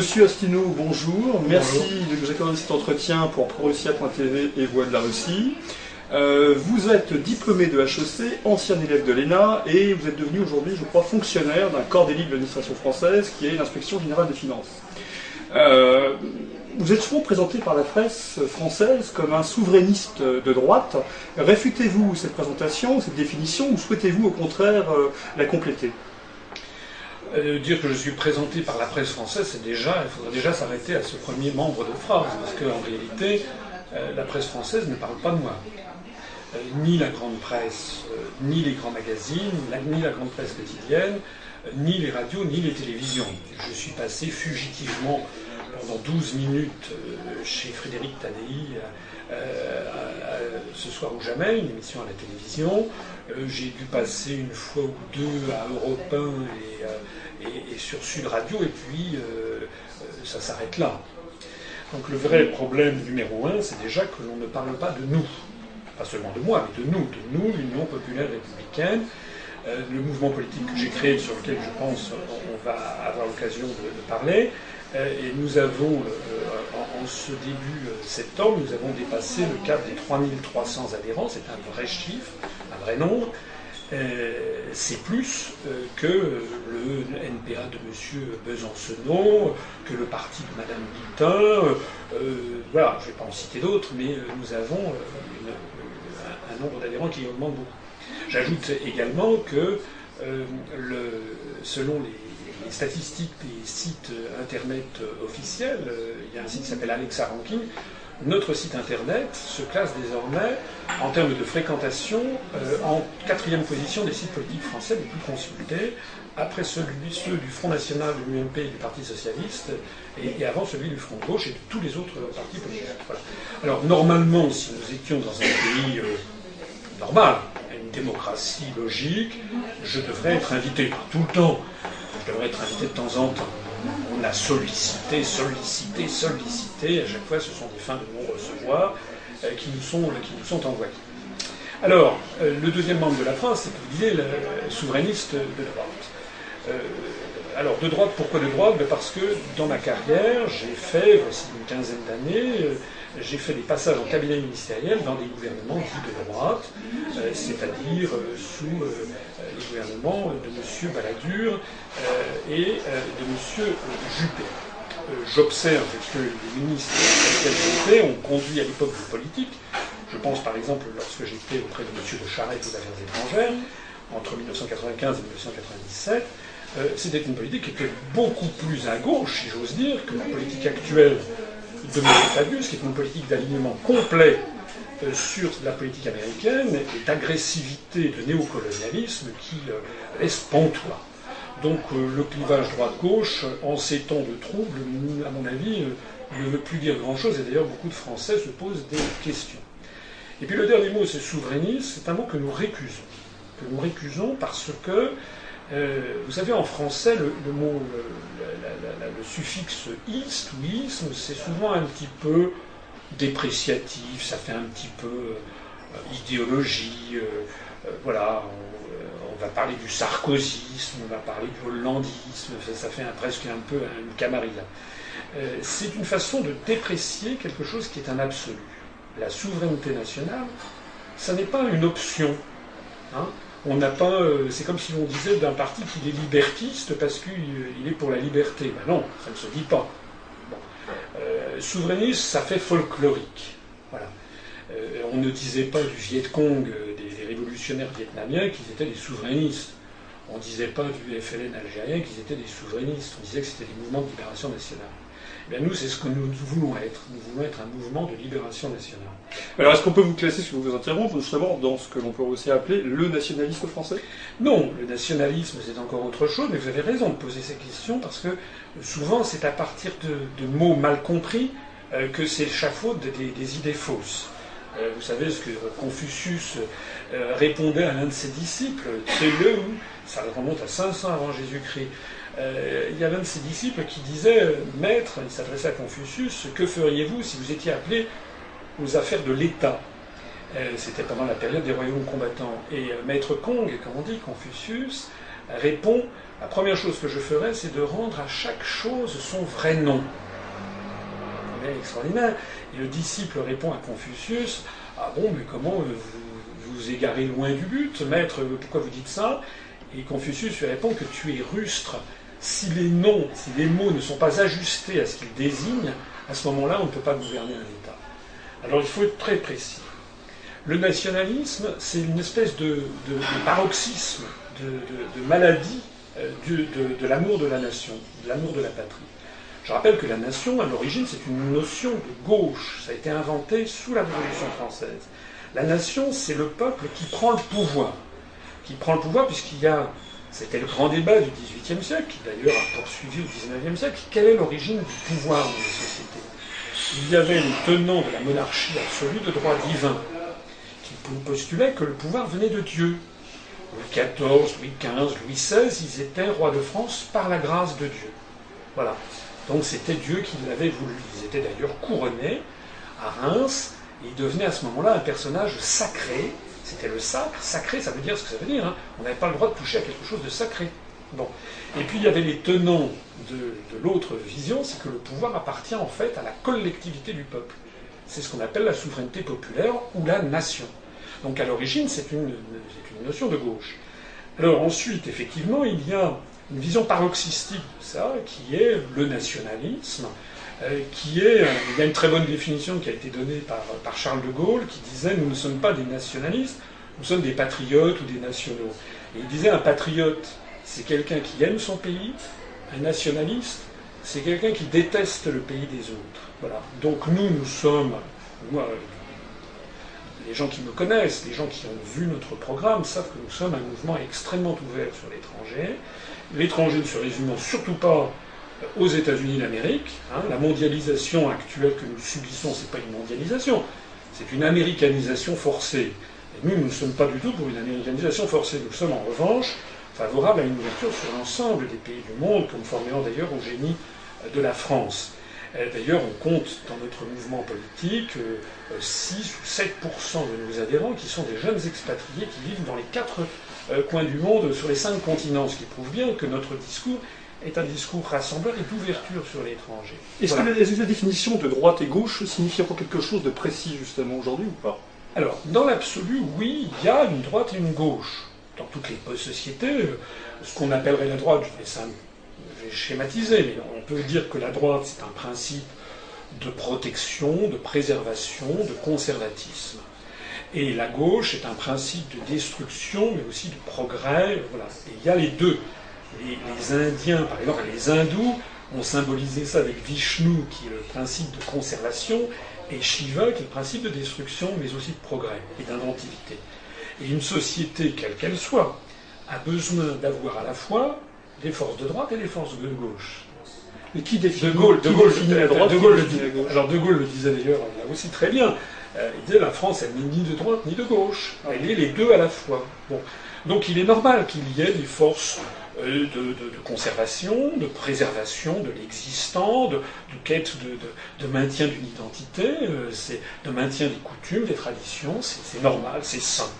Monsieur Astino, bonjour. Merci de nous accorder cet entretien pour ProRussia.tv et Voix de la Russie. Euh, vous êtes diplômé de HEC, ancien élève de l'ENA, et vous êtes devenu aujourd'hui, je crois, fonctionnaire d'un corps d'élite de l'administration française qui est l'inspection générale des finances. Euh, vous êtes souvent présenté par la presse française comme un souverainiste de droite. Réfutez-vous cette présentation, cette définition, ou souhaitez-vous au contraire euh, la compléter? Euh, dire que je suis présenté par la presse française, c'est déjà, il faudrait déjà s'arrêter à ce premier membre de phrase, parce qu'en réalité, euh, la presse française ne parle pas de moi. Euh, ni la grande presse, ni les grands magazines, ni la grande presse quotidienne, ni les radios, ni les télévisions. Je suis passé fugitivement pendant 12 minutes chez Frédéric Tadei ce soir ou jamais, une émission à la télévision. J'ai dû passer une fois ou deux à Europe 1 et et, sur Sud Radio, et puis euh, euh, ça s'arrête là. Donc le vrai problème numéro un, c'est déjà que l'on ne parle pas de nous. Pas seulement de moi, mais de nous, de nous, l'Union populaire républicaine, euh, le mouvement politique que j'ai créé, sur lequel je pense on va avoir l'occasion de, parler. et nous avons, en, ce début septembre, nous avons dépassé le cap des 3300 adhérents, c'est un vrai chiffre, un vrai nombre. Euh, c'est plus euh, que le NPA de M. Besancenot, que le parti de Mme Guittin. Euh, voilà, je ne vais pas en citer d'autres, mais nous avons un, nombre d'adhérents qui augmente beaucoup. J'ajoute également que selon les, statistiques des sites internet officiels, il y a un site qui s'appelle Alexa Ranking, notre site internet se classe désormais, en termes de fréquentation, euh, en quatrième position des sites politiques français les plus consultés, après celui, ceux du Front National, de l'UMP et du Parti Socialiste, et, avant celui du Front Gauche et de tous les autres partis politiques. Alors normalement, si nous étions dans un pays euh, normal, démocratie logique, je devrais être invité tout le temps. Je devrais être invité de temps en temps on a sollicité, sollicité, sollicité. À chaque fois, ce sont des fins de non-recevoir euh, qui, nous sont, qui nous sont envoyées. Alors, euh, le deuxième membre de la phrase, c'est le souverainiste de droite. Euh, alors, de droite, pourquoi de droite? Ben, Parce que dans ma carrière, j'ai fait, voici une quinzaine d'années, j'ai fait des passages en cabinet ministériel dans des gouvernements dits de droite, c'est-à-dire sous les gouvernements de M. Balladur et de M. Juppé. J'observe que les ministres avec lesquels ont conduit à l'époque de politique. Je pense par exemple lorsque j'étais auprès de M. de Charette aux affaires étrangères, entre 1995 et 1997, c'était une politique qui était beaucoup plus à gauche, si j'ose dire, que la politique actuelle de M. Fabius, qui est une politique d'alignement complet euh, sur la politique américaine et d'agressivité, de néocolonialisme qui euh, laisse pantois. Donc euh, le clivage droite-gauche, en ces temps de troubles, à mon avis, ne veut plus dire grand-chose, et d'ailleurs beaucoup de Français se posent des questions. Et puis le dernier mot, c'est souverainiste, c'est un mot que nous récusons. Que nous récusons parce que, vous savez, en français, le, mot, le, suffixe ist ou isme, c'est souvent un petit peu dépréciatif, ça fait un petit peu euh, idéologie. Euh, euh, voilà, on, va parler du sarkozysme, on va parler du hollandisme, ça, fait presque un peu une camarilla. c'est une façon de déprécier quelque chose qui est un absolu. La souveraineté nationale, ça n'est pas une option. Hein. On n'a pas. c'est comme si on disait d'un parti qu'il est libertiste parce qu'il est pour la liberté. Ben non, ça ne se dit pas. Euh, souverainiste, ça fait folklorique. Voilà. Euh, on ne disait pas du Viet Cong, euh, des, révolutionnaires vietnamiens, qu'ils étaient des souverainistes. On ne disait pas du FLN algérien qu'ils étaient des souverainistes. On disait que c'était des mouvements de libération nationale. Eh nous, c'est ce que nous voulons être. Nous voulons être un mouvement de libération nationale. Alors, est-ce qu'on peut vous classer, si vous vous interrompre, justement, dans ce que l'on peut aussi appeler le nationalisme français? Non, le nationalisme, c'est encore autre chose, mais vous avez raison de poser ces questions, parce que souvent, c'est à partir de, mots mal compris euh, que c'est des, des, idées fausses. Euh, vous savez ce que Confucius euh, répondait à l'un de ses disciples, c'est le ça remonte à 500 avant Jésus-Christ. Euh, il y un de ses disciples qui disait Maître, il s'adressait à Confucius, que feriez-vous si vous étiez appelé aux affaires de l'État? Euh, C'était pendant la période des royaumes combattants. Et euh, Maître Kong, comme on dit, Confucius, répond La première chose que je ferai, c'est de rendre à chaque chose son vrai nom. C'est extraordinaire. Et le disciple répond à Confucius Ah bon, mais comment vous vous égarez loin du but Maître, pourquoi vous dites ça? Et Confucius lui répond que tu es rustre. Si les noms, si les mots ne sont pas ajustés à ce qu'ils désignent, à ce moment-là, on ne peut pas gouverner un État. Alors il faut être très précis. Le nationalisme, c'est une espèce de, paroxysme, de, maladie euh, de, l'amour de la nation, de l'amour de la patrie. Je rappelle que la nation, à l'origine, c'est une notion de gauche. Ça a été inventé sous la Révolution française. La nation, c'est le peuple qui prend le pouvoir. Qui prend le pouvoir puisqu'il y a, c'était le grand débat du XVIIIe siècle, qui d'ailleurs a poursuivi au XIXe siècle, quelle est l'origine du pouvoir dans les sociétés? Il y avait les tenants de la monarchie absolue de droit divin, postulait que le pouvoir venait de Dieu. Louis XIV, Louis XV, Louis XVI, ils étaient rois de France par la grâce de Dieu. Voilà. Donc c'était Dieu qui l'avait voulu. Ils étaient d'ailleurs couronnés à Reims, et ils devenaient à ce moment-là un personnage sacré. C'était le sacre. Sacré, ça veut dire ce que ça veut dire. Hein. On n'avait pas le droit de toucher à quelque chose de sacré. Bon. Et puis il y avait les tenants de, l'autre vision, c'est que le pouvoir appartient en fait à la collectivité du peuple. C'est ce qu'on appelle la souveraineté populaire ou la nation. Donc à l'origine, c'est une, notion de gauche. Alors ensuite, effectivement, il y a une vision paroxystique de ça, qui est le nationalisme, qui est, il y a une très bonne définition qui a été donnée par, par, Charles de Gaulle, qui disait nous ne sommes pas des nationalistes, nous sommes des patriotes ou des nationaux. Et il disait un patriote, c'est quelqu'un qui aime son pays, un nationaliste, c'est quelqu'un qui déteste le pays des autres. Voilà. Donc nous, nous sommes, moi, les gens qui me connaissent, les gens qui ont vu notre programme, savent que nous sommes un mouvement extrêmement ouvert sur l'étranger. L'étranger ne se résume surtout pas aux États-Unis d'Amérique. Hein. La mondialisation actuelle que nous subissons, ce n'est pas une mondialisation, c'est une américanisation forcée. Et nous, nous ne sommes pas du tout pour une américanisation forcée. Nous sommes en revanche favorables à une ouverture sur l'ensemble des pays du monde, conformément d'ailleurs au génie de la France. Euh, d'ailleurs, on compte dans notre mouvement politique 6 euh, ou 7 de nos adhérents qui sont des jeunes expatriés qui vivent dans les quatre euh, coins du monde, sur les cinq continents, ce qui prouve bien que notre discours est un discours rassembleur et d'ouverture sur l'étranger. Est-ce que la, définition de droite et gauche signifie encore quelque chose de précis justement aujourd'hui ou pas? Alors, dans l'absolu, oui, il y a une droite et une gauche. Dans toutes les sociétés, ce qu'on appellerait la droite, je vais schématiser, mais on peut dire que la droite, c'est un principe de protection, de préservation, de conservatisme. Et la gauche est un principe de destruction, mais aussi de progrès. Voilà. Et il y a les deux. Les, Indiens, par exemple, les hindous ont symbolisé ça avec Vishnu, qui est le principe de conservation, et Shiva, qui est le principe de destruction, mais aussi de progrès et d'inventivité. Et une société, quelle qu'elle soit, a besoin d'avoir à la fois des forces de droite et des forces de gauche. Mais qui définit De Gaulle, de Gaulle, la droite, de Gaulle, le Alors De Gaulle le disait d'ailleurs là aussi très bien. Euh, il disait la France, elle n'est ni de droite ni de gauche. Elle est les deux à la fois. Bon. Donc il est normal qu'il y ait des forces euh, de, conservation, de préservation de l'existant, de, quête de, maintien d'une identité, euh, de maintien des coutumes, des traditions. C'est normal, c'est sain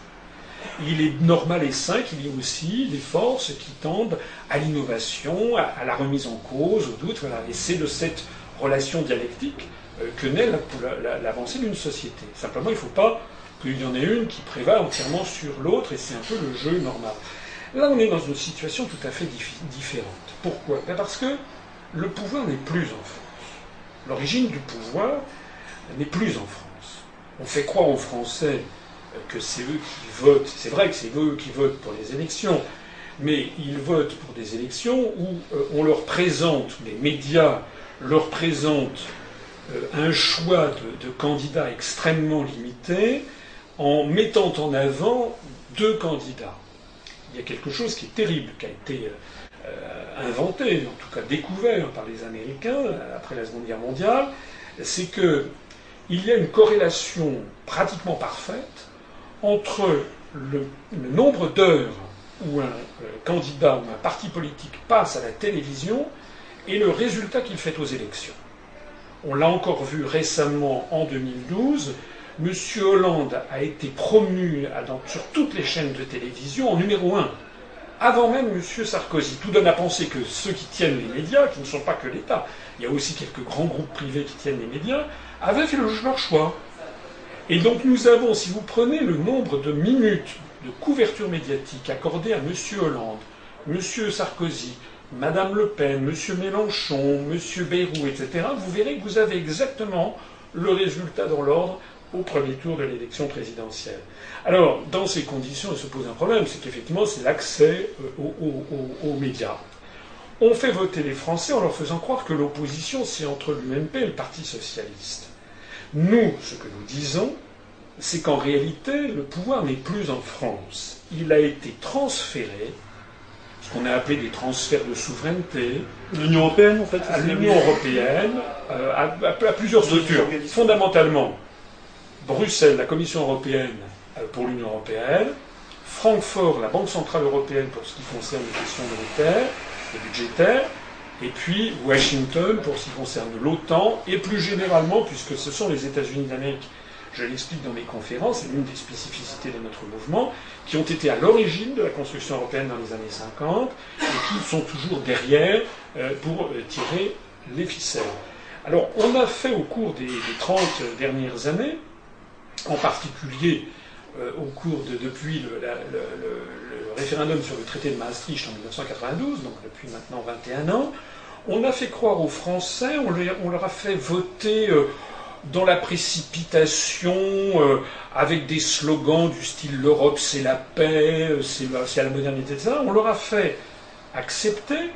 il est normal et sain qu'il y ait aussi des forces qui tendent à l'innovation, à, la remise en cause, au doute. Voilà. Et c'est de cette relation dialectique euh, que naît l'avancée d'une société. Simplement, il ne faut pas qu'il y en ait une qui prévale entièrement sur l'autre, et c'est un peu le jeu normal. Là, on est dans une situation tout à fait différente. Pourquoi? Ben Parce que le pouvoir n'est plus en France. L'origine du pouvoir n'est plus en France. On fait croire aux Français que c'est eux qui votent. C'est vrai que c'est eux qui votent pour les élections, mais ils votent pour des élections où euh, on leur présente, les médias leur présentent euh, un choix de, candidats extrêmement limité en mettant en avant deux candidats. Il y a quelque chose qui est terrible, qui a été euh, inventé, en tout cas découvert par les Américains après la Seconde Guerre mondiale, c'est que il y a une corrélation pratiquement parfaite entre le, nombre d'heures où un euh, candidat ou un parti politique passe à la télévision et le résultat qu'il fait aux élections. On l'a encore vu récemment en 2012. M. Hollande a été promu sur toutes les chaînes de télévision en numéro un. avant même M. Sarkozy. Tout donne à penser que ceux qui tiennent les médias, qui ne sont pas que l'État, il y a aussi quelques grands groupes privés qui tiennent les médias, avaient fait leur choix. Et donc nous avons, si vous prenez le nombre de minutes de couverture médiatique accordées à M. Hollande, M. Sarkozy, Mme Le Pen, M. Mélenchon, M. Bayrou, etc., vous verrez que vous avez exactement le résultat dans l'ordre au premier tour de l'élection présidentielle. Alors, dans ces conditions, il se pose un problème, c'est qu'effectivement, c'est l'accès euh, aux, médias. On fait voter les Français en leur faisant croire que l'opposition, c'est entre l'UMP et le Parti socialiste. Nous, ce que nous disons, c'est qu'en réalité, le pouvoir n'est plus en France. Il a été transféré, ce qu'on a appelé des transferts de souveraineté. L'Union européenne, en fait À l'Union européenne, euh, à, plusieurs structures. Fondamentalement, Bruxelles, la Commission européenne euh, pour l'Union européenne, Francfort, la Banque centrale européenne pour ce qui concerne les questions monétaires et budgétaires, et puis Washington pour ce qui concerne l'OTAN, et plus généralement, puisque ce sont les États-Unis d'Amérique, je l'explique dans mes conférences, c'est l'une des spécificités de notre mouvement, qui ont été à l'origine de la construction européenne dans les années 50 et qui sont toujours derrière euh, pour euh, tirer les ficelles. Alors, on a fait au cours des, 30 dernières années, en particulier euh, au cours de depuis le, référendum sur le traité de Maastricht en 1992, donc depuis maintenant 21 ans, on a fait croire aux Français, on, leur a fait voter euh, dans la précipitation, euh, avec des slogans du style l'Europe c'est la paix, c'est la modernité, etc. On leur a fait accepter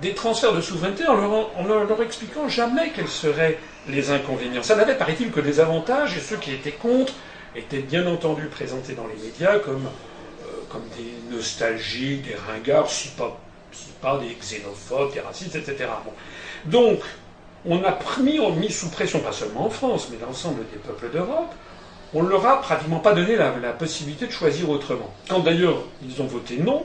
des transferts de souveraineté en leur, leur expliquant jamais quels seraient les inconvénients. Ça n'avait, paraît-il, que des avantages, et ceux qui étaient contre étaient bien entendu présentés dans les médias comme, euh, comme des nostalgiques, des ringards, si pas, si pas des xénophobes, des racistes, etc. Donc, on a mis, mis sous pression, pas seulement en France, mais l'ensemble des peuples d'Europe, on leur a pratiquement pas donné la, la possibilité de choisir autrement. Quand d'ailleurs ils ont voté non,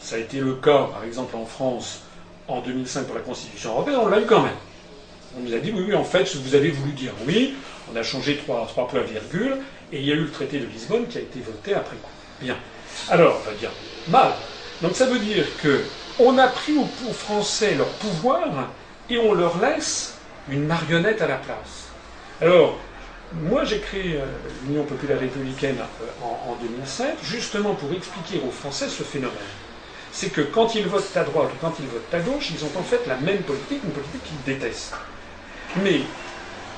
ça a été le cas par exemple en France en 2005 pour la Constitution européenne, on l'a eu quand même. On nous a dit oui, oui, en fait, vous avez voulu dire oui, on a changé trois, points virgule, et il y a eu le traité de Lisbonne qui a été voté après coup. Bien. Alors, on va dire mal. Donc ça veut dire que on a pris aux, Français leur pouvoir et on leur laisse une marionnette à la place. Alors, moi j'ai créé euh, l'Union populaire républicaine euh, en, en 2007 justement pour expliquer aux Français ce phénomène c'est que quand ils votent à droite ou quand ils votent à gauche, ils ont en fait la même politique, une politique qu'ils détestent. Mais,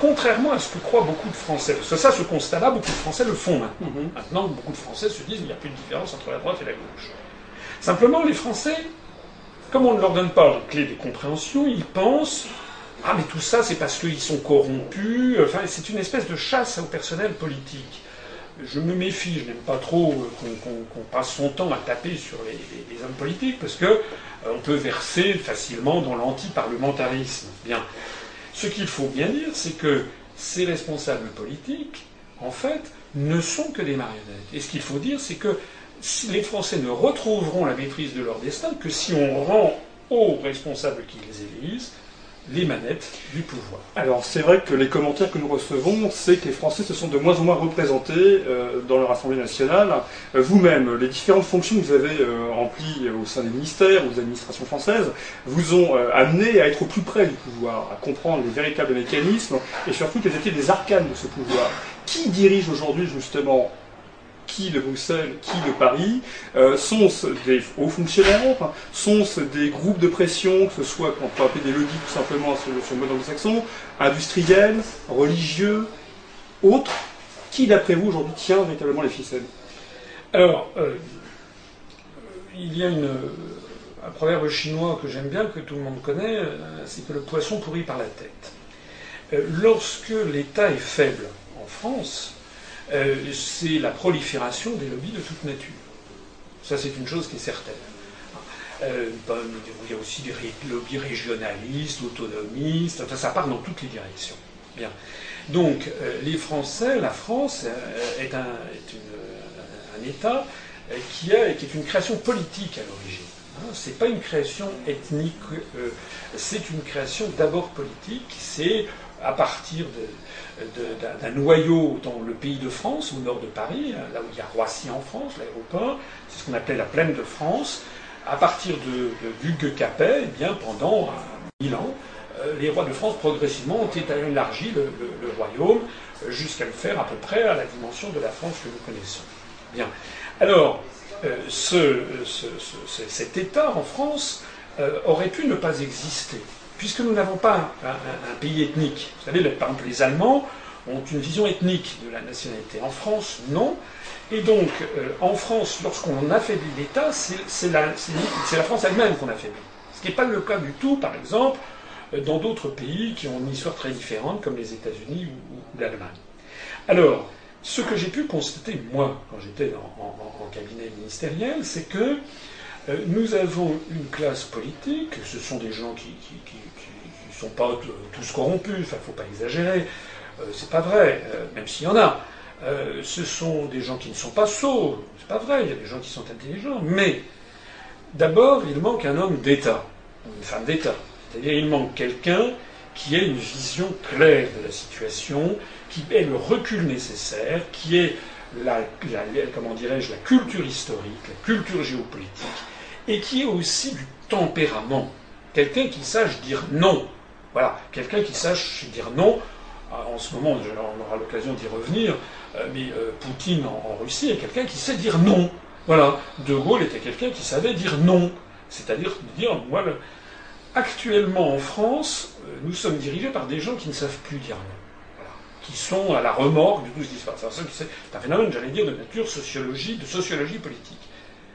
contrairement à ce que croient beaucoup de Français, parce que ça, ce constat-là, beaucoup de Français le font maintenant. Mhm. Maintenant, beaucoup de Français se disent qu'il n'y a plus de différence entre la droite et la gauche. Simplement, les Français, comme on ne leur donne pas la clé de compréhension, ils pensent Ah, mais tout ça, c'est parce qu'ils sont corrompus. Enfin, c'est une espèce de chasse au personnel politique je me méfie, je n'aime pas trop euh, qu'on passe son temps à taper sur les, hommes politiques, parce que euh, on peut verser facilement dans l'anti-parlementarisme. Bien. Ce qu'il faut bien dire, c'est que ces responsables politiques, en fait, ne sont que des marionnettes. Et ce qu'il faut dire, c'est que les Français ne retrouveront la maîtrise de leur destin que si on rend aux responsables qui les élisent les manettes du pouvoir. Alors c'est vrai que les commentaires que nous recevons, c'est que les Français se sont de moins en moins représentés euh, dans leur Assemblée nationale. Euh, vous-même, les différentes fonctions que vous avez euh, remplies au sein des ministères ou des administrations françaises vous ont amené à être au plus près du pouvoir, à comprendre les véritables mécanismes et surtout quels étaient les arcanes de ce pouvoir. Qui dirige aujourd'hui justement qui de Bruxelles, qui de Paris, euh, sont-ce des hauts fonctionnaires, sont-ce des groupes de pression, que ce soit qu'on peut appeler des lobbies tout simplement sur, le mode anglo-saxon, industriels, religieux, autres, qui d'après vous aujourd'hui tient véritablement les ficelles? Alors, euh, il y a un proverbe chinois que j'aime bien, que tout le monde connaît, euh, c'est que le poisson pourrit par la tête. lorsque l'État est faible en France, euh, c'est la prolifération des lobbies de toute nature. Ça, c'est une chose qui est certaine. Euh, il y a aussi des lobbies régionalistes, autonomistes, enfin, ça part dans toutes les directions. Donc, euh, les Français, la France est, un, État qui, est une création politique à l'origine. Hein. Ce n'est pas une création ethnique, c'est une création d'abord politique. C'est à partir de, d'un noyau dans le pays de France, au nord de Paris, là où il y a Roissy en France, l'aéroport, c'est ce qu'on appelait la plaine de France, à partir de, Hugues Capet, eh bien, pendant mille ans, les rois de France progressivement ont élargi le, le royaume jusqu'à le faire à peu près à la dimension de la France que nous connaissons. Bien. Alors, ce, cet État en France aurait pu ne pas exister puisque nous n'avons pas un, pays ethnique. Vous savez, par exemple, les Allemands ont une vision ethnique de la nationalité. En France, non. Et donc, euh, en France, lorsqu'on affaiblit l'État, c'est la, France elle-même qu'on affaiblit. Ce qui n'est pas le cas du tout, par exemple, euh, dans d'autres pays qui ont une histoire très différente, comme les États-Unis ou, l'Allemagne. Alors, ce que j'ai pu constater, moi, quand j'étais en, cabinet ministériel, c'est que euh, nous avons une classe politique, ce sont des gens qui sont pas tous corrompus, enfin, il ne faut pas exagérer, euh, c'est pas vrai, euh, même s'il y en a. ce sont des gens qui ne sont pas sots, c'est pas vrai, il y a des gens qui sont intelligents, mais d'abord, il manque un homme d'État, une femme d'État. C'est-à-dire, il manque quelqu'un qui ait une vision claire de la situation, qui ait le recul nécessaire, qui ait la, comment dirais-je, la culture historique, la culture géopolitique, et qui ait aussi du tempérament. Quelqu'un qui sache dire non. Voilà, quelqu'un qui sache dire non. Ah, en ce moment, on aura l'occasion d'y revenir, euh, mais euh, Poutine en, Russie est quelqu'un qui sait dire non. Voilà, De Gaulle était quelqu'un qui savait dire non. C'est-à-dire dire, moi, actuellement en France, euh, nous sommes dirigés par des gens qui ne savent plus dire non. Qui sont à la remorque de tout ce qui se passe. C'est un phénomène, j'allais dire, de nature sociologie, de sociologie politique.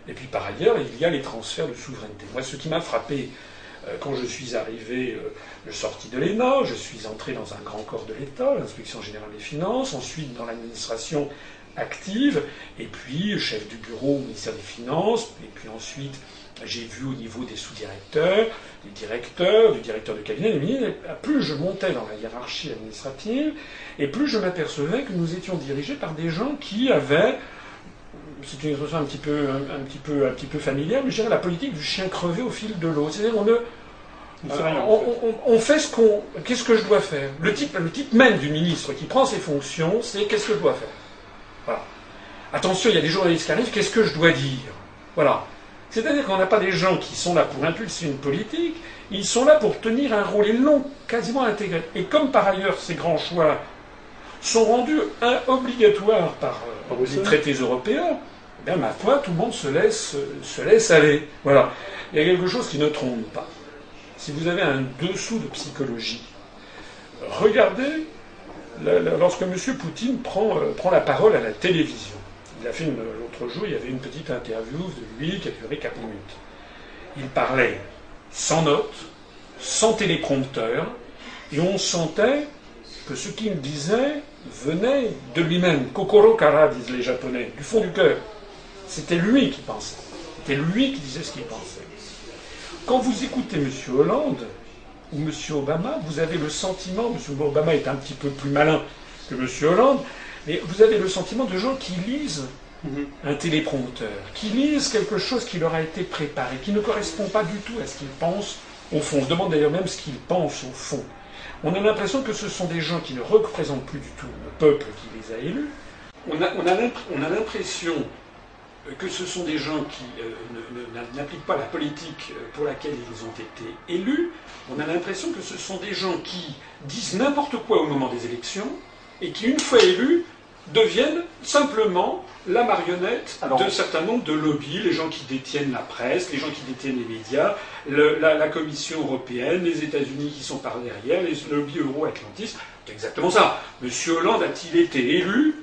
Et puis par ailleurs, il y a les transferts de souveraineté. Moi, ce qui m'a frappé euh, quand je suis arrivé, euh, je sorti de l'ENA, je suis entré dans un grand corps de l'État, l'inspection générale des finances, ensuite dans l'administration active, et puis chef du bureau au ministère des Finances, et puis ensuite j'ai vu au niveau des sous-directeurs, des directeurs, du directeur de cabinet, des ministres, plus je montais dans la hiérarchie administrative, et plus je m'apercevais que nous étions dirigés par des gens qui avaient c'est une expression un petit peu familière, mais je dirais la politique du chien crevé au fil de l'eau. C'est-à-dire on ne on, fait ce qu'on. Qu'est-ce que je dois faire? Le type, le type même du ministre qui prend ses fonctions, c'est qu'est-ce que je dois faire? Voilà. Attention, il y a des journalistes qui arrivent, qu'est-ce que je dois dire? Voilà. C'est-à-dire qu'on n'a pas des gens qui sont là pour impulser une politique, ils sont là pour tenir un rôle, ils l'ont quasiment intégré. Et comme par ailleurs ces grands choix sont rendus obligatoires par euh, les traités européens, eh ma foi, tout le monde se laisse, se laisse aller. Voilà. Il y a quelque chose qui ne trompe pas. Si vous avez un dessous de psychologie, regardez lorsque M. Poutine prend, euh, prend, la parole à la télévision. Il a fait l'autre jour, il y avait une petite interview de lui qui a duré 4 minutes. Il parlait sans notes, sans téléprompteur, et on sentait que ce qu'il disait venait de lui-même. Kokoro kara, disent les Japonais, du fond du cœur. C'était lui qui pensait. C'était lui qui disait ce qu'il pensait. Quand vous écoutez M. Hollande ou M. Obama, vous avez le sentiment, M. Obama est un petit peu plus malin que M. Hollande, mais vous avez le sentiment de gens qui lisent mhm. un téléprompteur, qui lisent quelque chose qui leur a été préparé, qui ne correspond pas du tout à ce qu'ils pensent au fond. On se demande d'ailleurs même ce qu'ils pensent au fond. On a l'impression que ce sont des gens qui ne représentent plus du tout le peuple qui les a élus. On a, l'impression que ce sont des gens qui euh, n'appliquent pas la politique pour laquelle ils ont été élus. On a l'impression que ce sont des gens qui disent n'importe quoi au moment des élections et qui, une fois élus, deviennent simplement la marionnette d'un certain nombre de lobbies, les gens qui détiennent la presse, les gens qui détiennent les médias, la, Commission européenne, les États-Unis qui sont par derrière, les lobbies euro-atlantistes. C'est exactement ça. Monsieur Hollande a-t-il été élu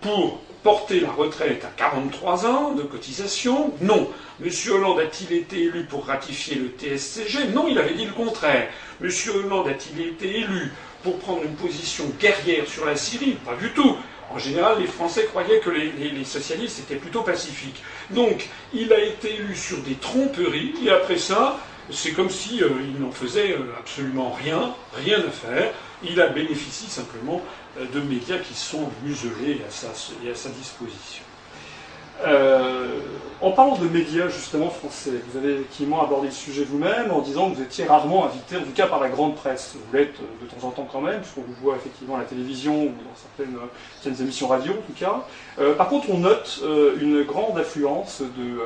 pour porter la retraite à 43 ans de cotisation Non. Monsieur Hollande a-t-il été élu pour ratifier le TSCG Non, il avait dit le contraire. Monsieur Hollande a-t-il été élu pour prendre une position guerrière sur la Syrie? Pas du tout. En général, les Français croyaient que les, socialistes étaient plutôt pacifiques. Donc, il a été élu sur des tromperies, et après ça, c'est comme si euh, il n'en faisait euh, absolument rien, rien à faire. Il a bénéficié simplement euh, de médias qui sont muselés à sa, à sa disposition. En parlant de médias justement français, vous avez effectivement abordé le sujet vous-même en disant que vous étiez rarement invité, en tout cas par la grande presse. Vous l'êtes euh, de temps en temps quand même, puisqu'on vous voit effectivement à la télévision ou dans certaines, euh, émissions radio en tout cas. Euh, par contre, on note une grande affluence de,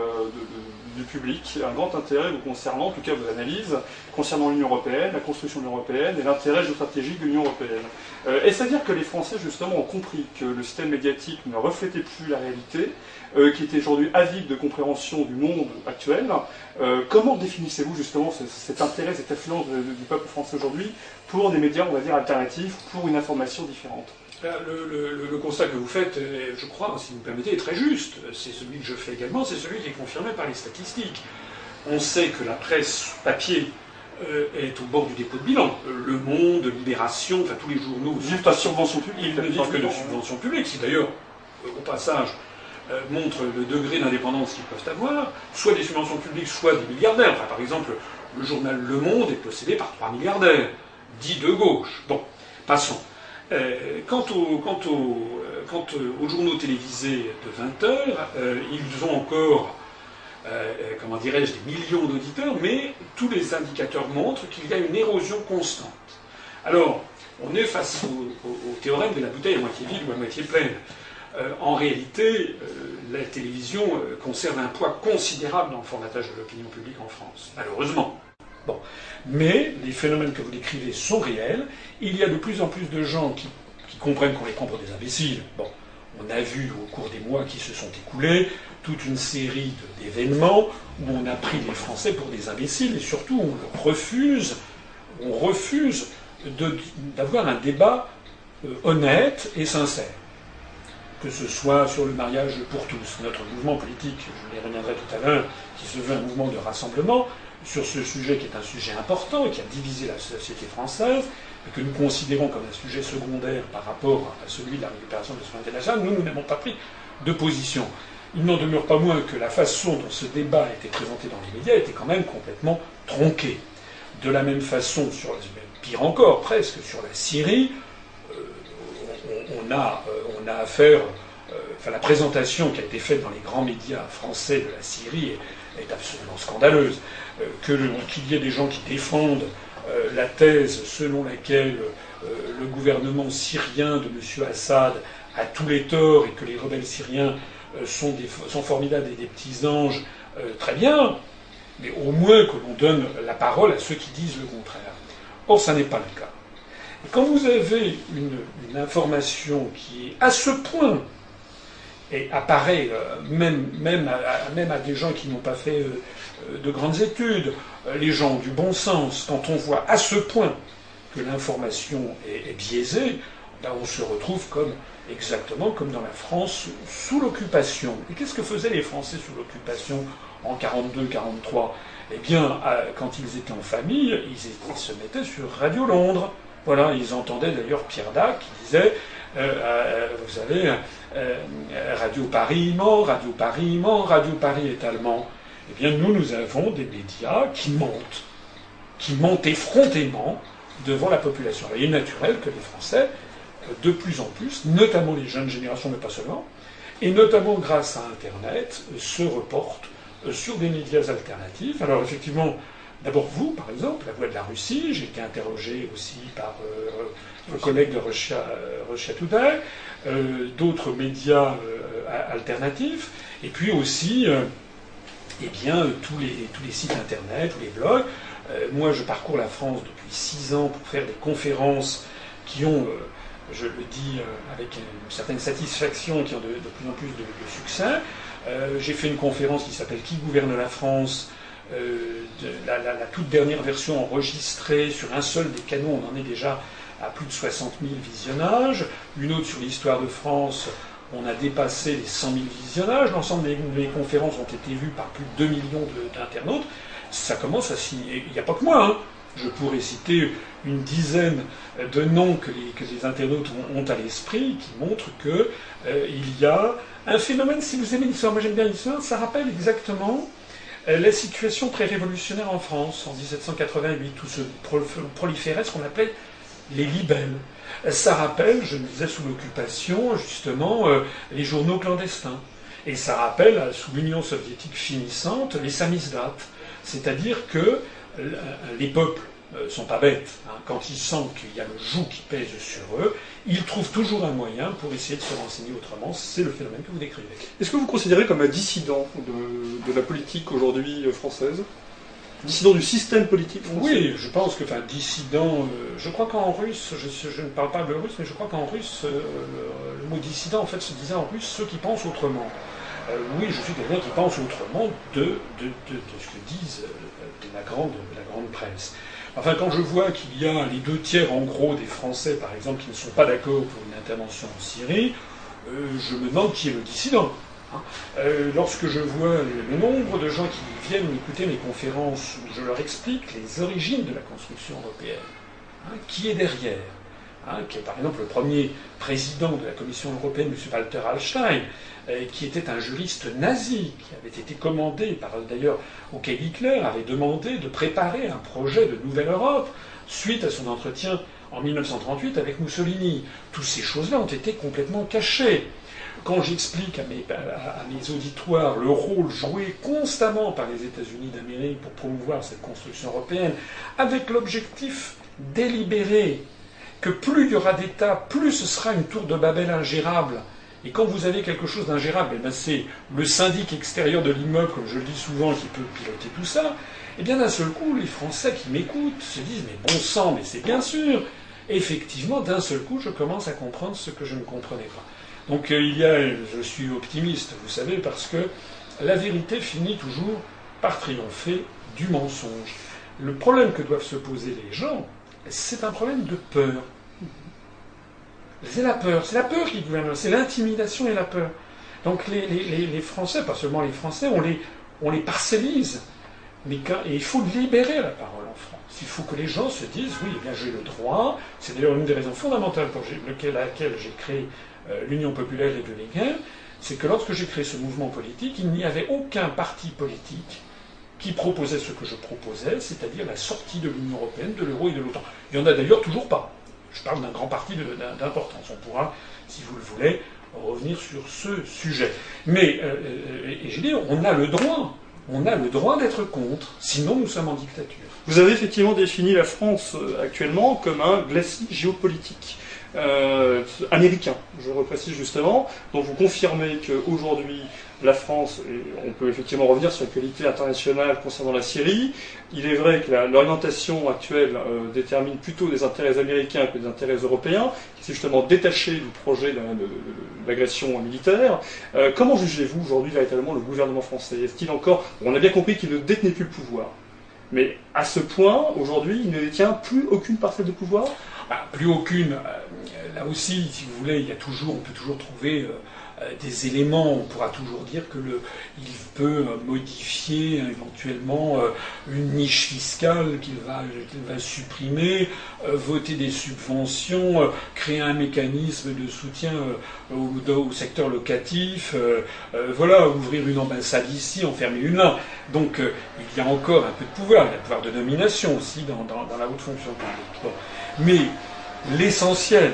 du public, un grand intérêt vous concernant, en tout cas vos analyses, concernant l'Union européenne, la construction de l'Union européenne et l'intérêt géostratégique de l'Union européenne. Est-ce à dire que les Français justement ont compris que le système médiatique ne reflétait plus la réalité euh, qui était aujourd'hui avide de compréhension du monde actuel. Euh, comment définissez-vous justement cet intérêt, cette affluence du peuple français aujourd'hui pour des médias, on va dire, alternatifs, pour une information différente? Le, constat que vous faites, je crois, si vous me permettez, est très juste. C'est celui que je fais également, c'est celui qui est confirmé par les statistiques. On sait que la presse papier euh, est au bord du dépôt de bilan. Le Monde, Libération, enfin tous les journaux. Vivent pas subvention publique. Ils ne vivent que de subventions publiques. C'est d'ailleurs, au passage, euh, montrent le degré d'indépendance qu'ils peuvent avoir, soit des subventions publiques, soit des milliardaires. par exemple, le journal Le Monde est possédé par trois milliardaires, dits de gauche. Bon, passons. Euh, quant, euh, aux journaux télévisés de 20 heures, ils ont encore, comment dirais-je, des millions d'auditeurs, mais tous les indicateurs montrent qu'il y a une érosion constante. Alors, on est face au théorème de la bouteille à moitié vide ou à moitié pleine. Euh, en réalité, euh, la télévision euh, conserve un poids considérable dans le formatage de l'opinion publique en France, malheureusement. Bon. Mais les phénomènes que vous décrivez sont réels. Il y a de plus en plus de gens qui, comprennent qu'on les prend pour des imbéciles. Bon. On a vu au cours des mois qui se sont écoulés toute une série d'événements où on a pris les Français pour des imbéciles et surtout on refuse, on refuse d'avoir un débat honnête et sincère que ce soit sur le mariage pour tous, notre mouvement politique, je y reviendrai tout à l'heure, qui se veut un mouvement de rassemblement, sur ce sujet qui est un sujet important et qui a divisé la société française, que nous considérons comme un sujet secondaire par rapport à celui de la récupération de la souveraineté nationale, nous, nous n'avons pas pris de position. Il n'en demeure pas moins que la façon dont ce débat a été présenté dans les médias était quand même complètement tronquée. De la même façon, sur, pire encore presque, sur la Syrie, on, a, euh, on a affaire, euh, enfin la présentation qui a été faite dans les grands médias français de la Syrie est, absolument scandaleuse. Euh, qu'il y ait des gens qui défendent la thèse selon laquelle le gouvernement syrien de M. Assad a tous les torts et que les rebelles syriens sont, sont formidables et des petits anges, très bien, mais au moins que l'on donne la parole à ceux qui disent le contraire. Or, ça n'est pas le cas quand vous avez une, information qui est à ce point et apparaît euh, même, même, à, même à des gens qui n'ont pas fait euh, de grandes études, euh, les gens du bon sens, quand on voit à ce point que l'information est, biaisée, ben on se retrouve comme exactement comme dans la France sous l'occupation. Et qu'est-ce que faisaient les Français sous l'occupation en 42-43 Eh bien, quand ils étaient en famille, ils se mettaient sur Radio Londres. Voilà, ils entendaient d'ailleurs Pierre Dac qui disait, euh, euh, vous savez, euh, Radio Paris ment, Radio Paris ment, Radio Paris est allemand. Eh bien, nous, nous avons des médias qui mentent, qui mentent effrontément devant la population. il est naturel que les Français, de plus en plus, notamment les jeunes générations, mais pas seulement, et notamment grâce à Internet, se reportent sur des médias alternatifs. Alors effectivement, D'abord vous, par exemple, la voix de la Russie. J'ai été interrogé aussi par euh, vos collègues de Russia, Russia Today, euh, d'autres médias euh, alternatifs, et puis aussi eh bien, tous, les, tous les sites internet, tous les blogs. moi, je parcours la France depuis six ans pour faire des conférences qui ont, je le dis avec une certaine satisfaction, qui ont de, plus en plus de, de succès. J'ai fait une conférence qui s'appelle Qui gouverne la France? Euh, la, toute dernière version enregistrée sur un seul des canaux, on en est déjà à plus de 60 000 visionnages. Une autre sur l'histoire de France, on a dépassé les 100 000 visionnages. L'ensemble des, conférences ont été vues par plus de 2 millions d'internautes. Ça commence à signer. Il n'y a pas que moi. Hein. Je pourrais citer une dizaine de noms que les, internautes ont, à l'esprit qui montrent qu'il euh, y a un phénomène, si vous aimez l'histoire, moi j'aime bien l'histoire, ça rappelle exactement euh, la situation pré-révolutionnaire en France, en 1788, tout se proliférait ce qu'on appelait les libelles. Ça rappelle, je me disais sous l'occupation, justement, euh, les journaux clandestins. Et ça rappelle, sous l'Union soviétique finissante, les samizdat. C'est-à-dire que les peuples euh, sont pas bêtes. Hein. Quand ils sentent qu'il y a le joug qui pèse sur eux, ils trouvent toujours un moyen pour essayer de se renseigner autrement. C'est le phénomène que vous décrivez. Est-ce que vous considérez comme un dissident de, la politique aujourd'hui euh, française? Dissident du système politique Oui, je pense que, enfin, dissident, euh, je crois qu'en russe, je, ne parle pas le russe, mais je crois qu'en russe, le, mot dissident, en fait, se disait en russe ceux qui pensent autrement. oui, je suis quelqu'un qui pense autrement de, de, ce que disent la, grande, la grande presse. Enfin, quand je vois qu'il y a les deux tiers, en gros, des Français, par exemple, qui ne sont pas d'accord pour une intervention en Syrie, euh, je me demande qui est le dissident. Hein. Euh, lorsque je vois le nombre de gens qui viennent écouter mes conférences où je leur explique les origines de la construction européenne, hein, qui est derrière, hein, qui est par exemple le premier président de la Commission européenne, M. Walter Hallstein, euh, qui était un juriste nazi, qui avait été commandé par d'ailleurs auquel Hitler avait demandé de préparer un projet de nouvelle Europe suite à son entretien en 1938 avec Mussolini. Toutes ces choses-là ont été complètement cachées. Quand j'explique à mes, auditoires le rôle joué constamment par les États-Unis d'Amérique pour promouvoir cette construction européenne, avec l'objectif délibéré que plus il y aura d'États, plus ce sera une tour de Babel ingérable, et quand vous avez quelque chose d'ingérable, eh ben, c'est le syndic extérieur de l'immeuble, comme je le dis souvent, qui peut piloter tout ça. Et eh bien d'un seul coup, les Français qui m'écoutent se disent mais bon sang, mais c'est bien sûr. effectivement, d'un seul coup, je commence à comprendre ce que je ne comprenais pas. Donc euh, il y a, je suis optimiste, vous savez, parce que la vérité finit toujours par triompher du mensonge. Le problème que doivent se poser les gens, c'est un problème de peur. C'est la peur, c'est la peur qui gouverne, c'est l'intimidation et la peur. Donc les, Français, pas seulement les Français, on les, on les parcellise. Mais et il faut libérer la parole en France. Il faut que les gens se disent, oui, eh bien j'ai le droit. C'est d'ailleurs une des raisons fondamentales pour laquelle j'ai créé l'Union populaire républicaine, c'est que lorsque j'ai créé ce mouvement politique, il n'y avait aucun parti politique qui proposait ce que je proposais, c'est-à-dire la sortie de l'Union européenne, de l'euro et de l'OTAN. Il n'y en a d'ailleurs toujours pas. Je parle d'un grand parti d'importance. On pourra, si vous le voulez, revenir sur ce sujet. Mais, euh, euh, et je dis, on a le droit, on a le droit d'être contre, sinon nous sommes en dictature. Vous avez effectivement défini la France euh, actuellement comme un glacis géopolitique. Américain, je reprécise justement. Donc vous confirmez qu'aujourd'hui, la France, et on peut effectivement revenir sur l'actualité internationale concernant la Syrie, il est vrai que l'orientation actuelle euh, détermine plutôt des intérêts américains que des intérêts européens, qui s'est justement détaché du projet de, l'agression militaire. Euh, comment jugez-vous aujourd'hui véritablement le gouvernement français? Est-ce qu'il encore... On a bien compris qu'il ne détenait plus le pouvoir. Mais à ce point, aujourd'hui, il ne détient plus aucune parcelle de pouvoir? Bah, Plus aucune. Euh, là aussi, si vous voulez, il y a toujours, on peut toujours trouver euh, des éléments. On pourra toujours dire que il peut modifier éventuellement euh, une niche fiscale qu'il va, supprimer, euh, voter des subventions, créer un mécanisme de soutien au, secteur locatif, voilà, ouvrir une ambassade ici, en fermer une là. Donc il y a encore un peu de pouvoir, il y a le pouvoir de nomination aussi dans, dans la haute fonction publique. Mais l'essentiel,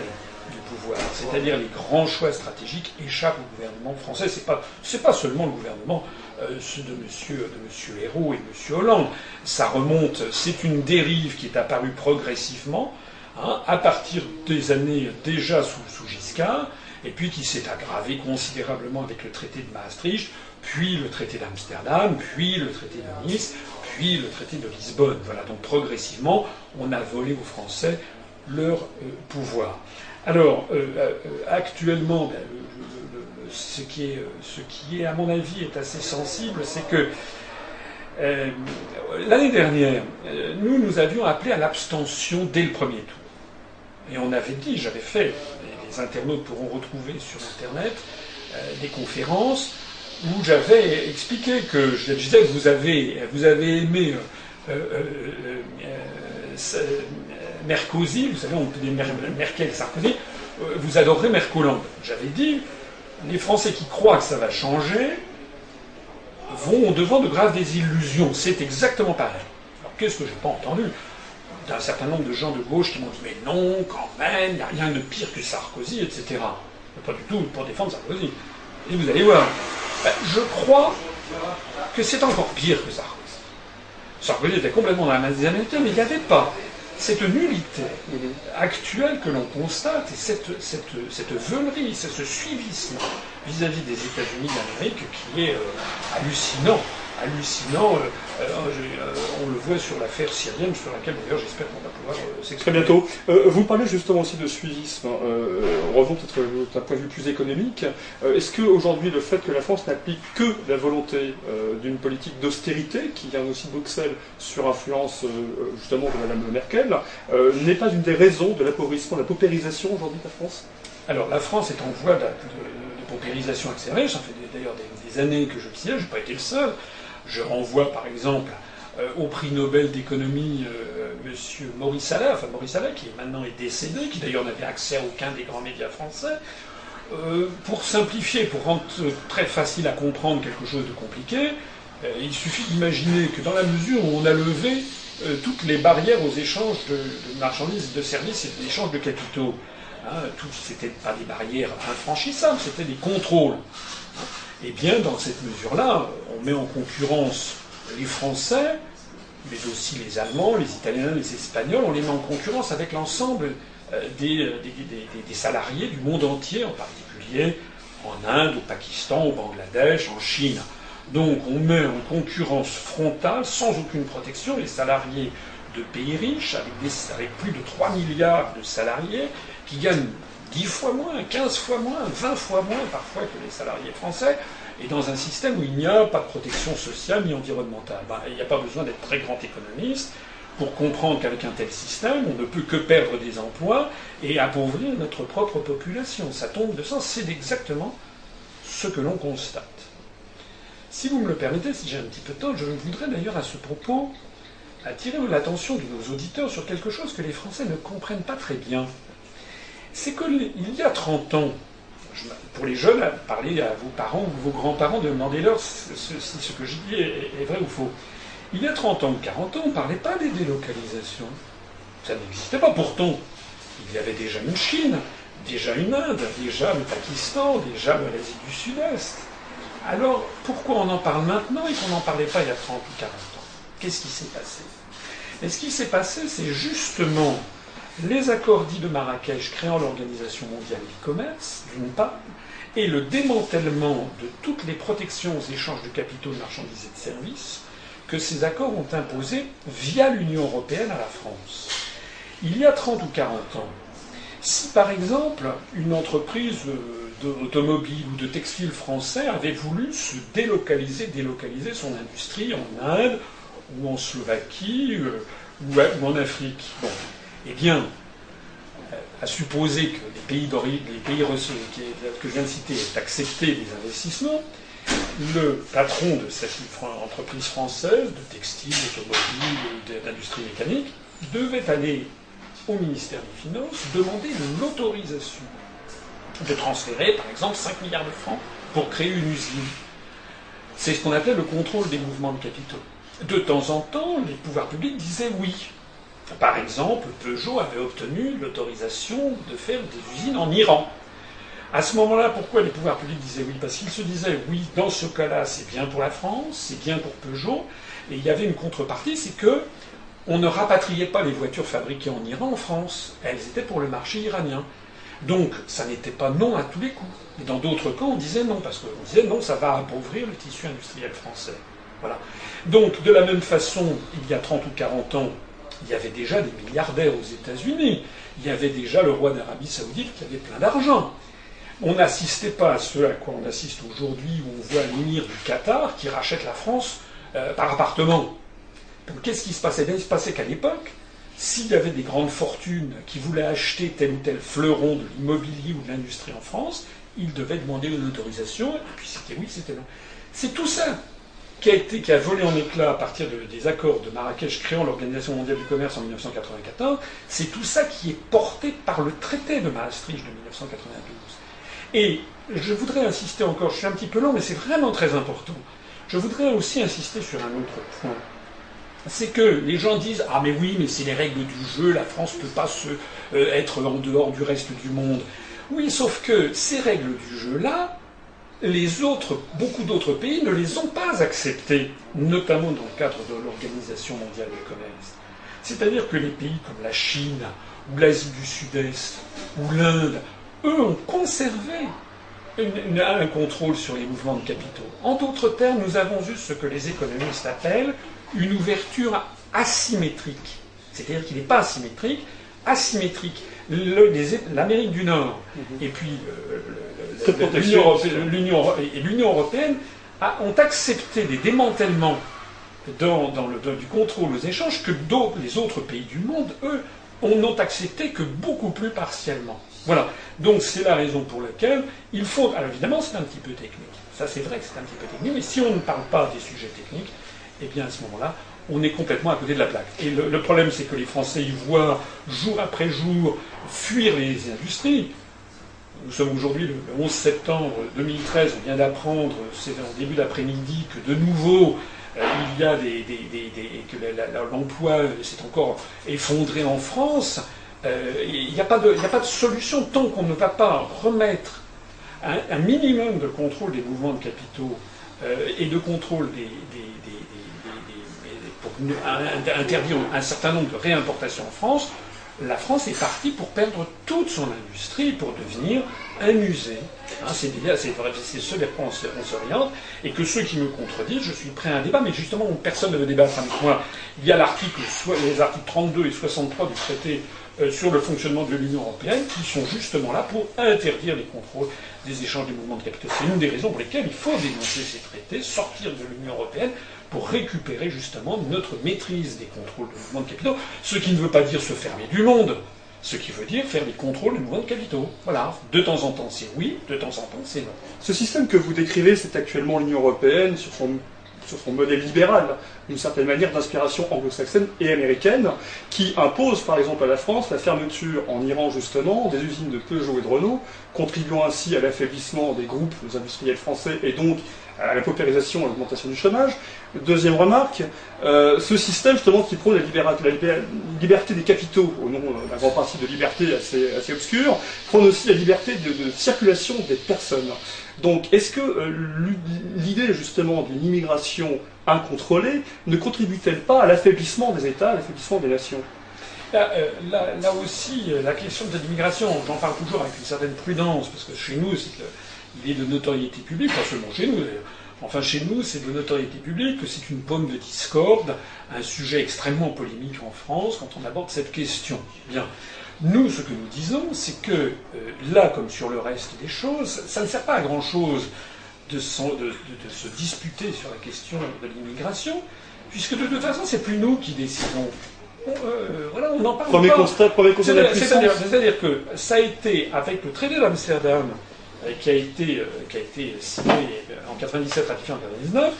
c'est-à-dire les grands choix stratégiques, échappent au gouvernement français. Ce n'est pas, pas seulement le gouvernement euh, de M. monsieur Hérault et M. Hollande. Ça remonte, c'est une dérive qui est apparue progressivement, hein, à partir des années déjà sous, sous Giscard, et puis qui s'est aggravée considérablement avec le traité de Maastricht, puis le traité d'Amsterdam, puis le traité de Nice, puis le traité de Lisbonne. Voilà, donc progressivement, on a volé aux Français leur euh, pouvoir. Alors, euh, euh, actuellement, ben, ce, qui est, ce qui est, à mon avis, est assez sensible, c'est que l'année dernière, nous, nous avions appelé à l'abstention dès le premier tour. Et on avait dit, j'avais fait, les, internautes pourront retrouver sur Internet, des conférences où j'avais expliqué que je disais que vous avez, vous avez aimé Mercosi, vous savez, on peut dire Merkel, Sarkozy, euh, vous adorez Mercoland. J'avais dit, les Français qui croient que ça va changer vont au-devant de graves désillusions. C'est exactement pareil. Alors qu'est-ce que j'ai pas entendu? D'un certain nombre de gens de gauche qui m'ont dit mais non, quand même, il n'y a rien de pire que Sarkozy, etc. Pas du tout pour défendre Sarkozy. Et vous allez voir, ben, Je crois que c'est encore pire que Sarkozy. Sarkozy était complètement dans la masse des mais il n'y avait pas cette nullité actuelle que l'on constate et cette, cette, cette veulerie, ce suivisme vis-à-vis des États-Unis d'Amérique qui est euh, hallucinant hallucinant. Euh, euh, euh, on le voit sur l'affaire syrienne, sur laquelle d'ailleurs j'espère qu'on va pouvoir s'exprimer. Très bientôt. vous parlez justement aussi de suivisme. revenons peut-être d'un point de vue plus économique. Est-ce qu'aujourd'hui, le fait que la France n'applique que la volonté d'une politique d'austérité, qui vient aussi de Bruxelles sur influence justement de Mme Merkel, n'est pas une des raisons de l'appauvrissement, de la paupérisation aujourd'hui de la France? Alors la France est en voie de, paupérisation accélérée, ça fait d'ailleurs des, des, années que je le je n'ai pas été le seul. Je renvoie par exemple euh, au prix Nobel d'économie euh, M. Maurice Allais, enfin Maurice Allais qui maintenant est décédé, qui d'ailleurs n'avait accès à aucun des grands médias français. Euh, pour simplifier, pour rendre très facile à comprendre quelque chose de compliqué, il suffit d'imaginer que dans la mesure où on a levé toutes les barrières aux échanges de, marchandises, de services et d'échanges de capitaux, hein, tout c'était pas des barrières infranchissables, c'était des contrôles. Eh bien, dans cette mesure-là, on met en concurrence les Français, mais aussi les Allemands, les Italiens, les Espagnols, on les met en concurrence avec l'ensemble euh, des, des, salariés du monde entier, en particulier en Inde, au Pakistan, au Bangladesh, en Chine. Donc on met en concurrence frontale, sans aucune protection, les salariés de pays riches, avec, avec plus de 3 milliards de salariés, qui gagnent 10 fois moins, 15 fois moins, 20 fois moins parfois que les salariés français, et dans un système où il n'y a pas de protection sociale ni environnementale. Ben, il n'y a pas besoin d'être très grand économiste pour comprendre qu'avec un tel système, on ne peut que perdre des emplois et appauvrir notre propre population. Ça tombe de sens, c'est exactement ce que l'on constate. Si vous me le permettez, si j'ai un petit peu de temps, je voudrais d'ailleurs à ce propos attirer l'attention de nos auditeurs sur quelque chose que les Français ne comprennent pas très bien c'est qu'il y a 30 ans, pour les jeunes, parlez à vos parents ou vos grands-parents, demandez-leur si ce, que je dis est, vrai ou faux. Il y a 30 ans ou 40 ans, on ne parlait pas des délocalisations. Ça n'existait pas. Pourtant, il y avait déjà une Chine, déjà une Inde, déjà le Pakistan, déjà l'Asie du Sud-Est. Alors, pourquoi on en parle maintenant et qu'on n'en parlait pas il y a 30 ou 40 ans? Qu'est-ce qui s'est passé? Et ce qui s'est passé, c'est justement les accords dits de Marrakech créant l'Organisation mondiale du commerce, d'une part, et le démantèlement de toutes les protections aux échanges de capitaux, de marchandises et de services que ces accords ont imposés via l'Union européenne à la France. Il y a 30 ou 40 ans, si par exemple une entreprise d'automobile ou de textile français avait voulu se délocaliser, délocaliser son industrie en Inde ou en Slovaquie euh, ou en Afrique, eh bien, à supposer que les pays, les pays que je viens de citer aient accepté des investissements, le patron de cette entreprise française de textile, d'automobile, d'industrie mécanique devait aller au ministère des Finances demander l'autorisation de transférer, par exemple, 5 milliards de francs pour créer une usine. C'est ce qu'on appelle le contrôle des mouvements de capitaux. De temps en temps, les pouvoirs publics disaient oui. Par exemple, Peugeot avait obtenu l'autorisation de faire des usines en Iran. À ce moment-là, pourquoi les pouvoirs publics disaient oui? Parce qu'ils se disaient oui, dans ce cas-là, c'est bien pour la France, c'est bien pour Peugeot, et il y avait une contrepartie, c'est que on ne rapatriait pas les voitures fabriquées en Iran en France. Elles étaient pour le marché iranien. Donc, ça n'était pas non à tous les coups. Et dans d'autres cas, on disait non, parce qu'on disait non, ça va appauvrir le tissu industriel français. Voilà. Donc, de la même façon, il y a 30 ou 40 ans, il y avait déjà des milliardaires aux États-Unis. Il y avait déjà le roi d'Arabie Saoudite qui avait plein d'argent. On n'assistait pas à ce à quoi on assiste aujourd'hui, où on voit l'émir du Qatar qui rachète la France euh, par appartement. Donc qu'est-ce qui se passait? Il se passait qu'à l'époque, s'il y avait des grandes fortunes qui voulaient acheter tel ou tel fleuron de l'immobilier ou de l'industrie en France, ils devaient demander une autorisation, et puis c'était oui, c'était non. C'est tout ça qui a, été, qui a volé en éclats à partir des accords de Marrakech créant l'Organisation mondiale du commerce en 1994, c'est tout ça qui est porté par le traité de Maastricht de 1992. Et je voudrais insister encore, je suis un petit peu long, mais c'est vraiment très important. Je voudrais aussi insister sur un autre point. C'est que les gens disent Ah, mais oui, mais c'est les règles du jeu, la France ne peut pas se, euh, être en dehors du reste du monde. Oui, sauf que ces règles du jeu-là, les autres, beaucoup d'autres pays ne les ont pas acceptés, notamment dans le cadre de l'Organisation mondiale du commerce. C'est-à-dire que les pays comme la Chine, ou l'Asie du Sud-Est, ou l'Inde, eux ont conservé un contrôle sur les mouvements de capitaux. En d'autres termes, nous avons eu ce que les économistes appellent une ouverture asymétrique. C'est-à-dire qu'il n'est pas asymétrique, asymétrique. L'Amérique du Nord mhm. et puis l'Union européenne, ont accepté des démantèlements dans, le, du contrôle aux échanges que les autres pays du monde, eux, n'ont accepté que beaucoup plus partiellement. Voilà. Donc c'est la raison pour laquelle il faut. Alors évidemment, c'est un petit peu technique. Ça, c'est vrai que c'est un petit peu technique. Mais si on ne parle pas des sujets techniques, eh bien à ce moment-là, on est complètement à côté de la plaque. Et le, problème, c'est que les Français y voient jour après jour fuir les industries. Nous sommes aujourd'hui le 11 septembre 2013, on vient d'apprendre, c'est en début d'après-midi, que de nouveau, euh, il y a des, que l'emploi s'est encore effondré en France. Euh, il n'y a, pas de solution tant qu'on ne va pas remettre un, minimum de contrôle des mouvements de capitaux euh, et de contrôle des, pour interdire un certain nombre de réimportations en France, la France est partie pour perdre toute son industrie, pour devenir un musée. Hein, c'est ce vers quoi on s'oriente, et que ceux qui me contredisent, je suis prêt à un débat, mais justement, personne ne veut débattre avec moi. Il y a les articles 32 et 63 du traité euh, sur le fonctionnement de l'Union européenne, qui sont justement là pour interdire les contrôles des échanges des mouvements de capitaux. C'est une des raisons pour lesquelles il faut dénoncer ces traités, sortir de l'Union européenne, pour récupérer justement notre maîtrise des contrôles de mouvements de capitaux, ce qui ne veut pas dire se fermer du monde, ce qui veut dire faire des contrôles des mouvements de capitaux. Voilà, de temps en temps c'est oui, de temps en temps c'est non. Ce système que vous décrivez, c'est actuellement l'Union européenne sur son sur son modèle libéral, d'une certaine manière d'inspiration anglo-saxonne et américaine, qui impose par exemple à la France la fermeture en Iran justement des usines de Peugeot et de Renault, contribuant ainsi à l'affaiblissement des groupes industriels français et donc à la paupérisation à l'augmentation du chômage. Deuxième remarque, euh, ce système justement qui prône la, liberté des capitaux, au nom d'un grand principe de liberté assez, assez obscur, prône aussi la liberté de circulation des personnes. Donc, est-ce que euh, l'idée justement d'une immigration incontrôlée ne contribue-t-elle pas à l'affaiblissement des États, à l'affaiblissement des nations? Là, euh, aussi, euh, la question de l'immigration, j'en parle toujours avec une certaine prudence, parce que chez nous, il est de notoriété publique, pas seulement chez nous d'ailleurs. Enfin, chez nous, c'est de notoriété publique que c'est une pomme de discorde, un sujet extrêmement polémique en France quand on aborde cette question. Bien. Nous, ce que nous disons, c'est que euh, là, comme sur le reste des choses, ça ne sert pas à grand-chose de, de, se disputer sur la question de l'immigration, puisque de toute façon, c'est plus nous qui décidons. Euh, voilà, on en parle premier Constat, premier constat C'est-à-dire que ça a été, avec le traité d'Amsterdam, euh, qui, a été, qui a été signé en 97, ratifié en 99,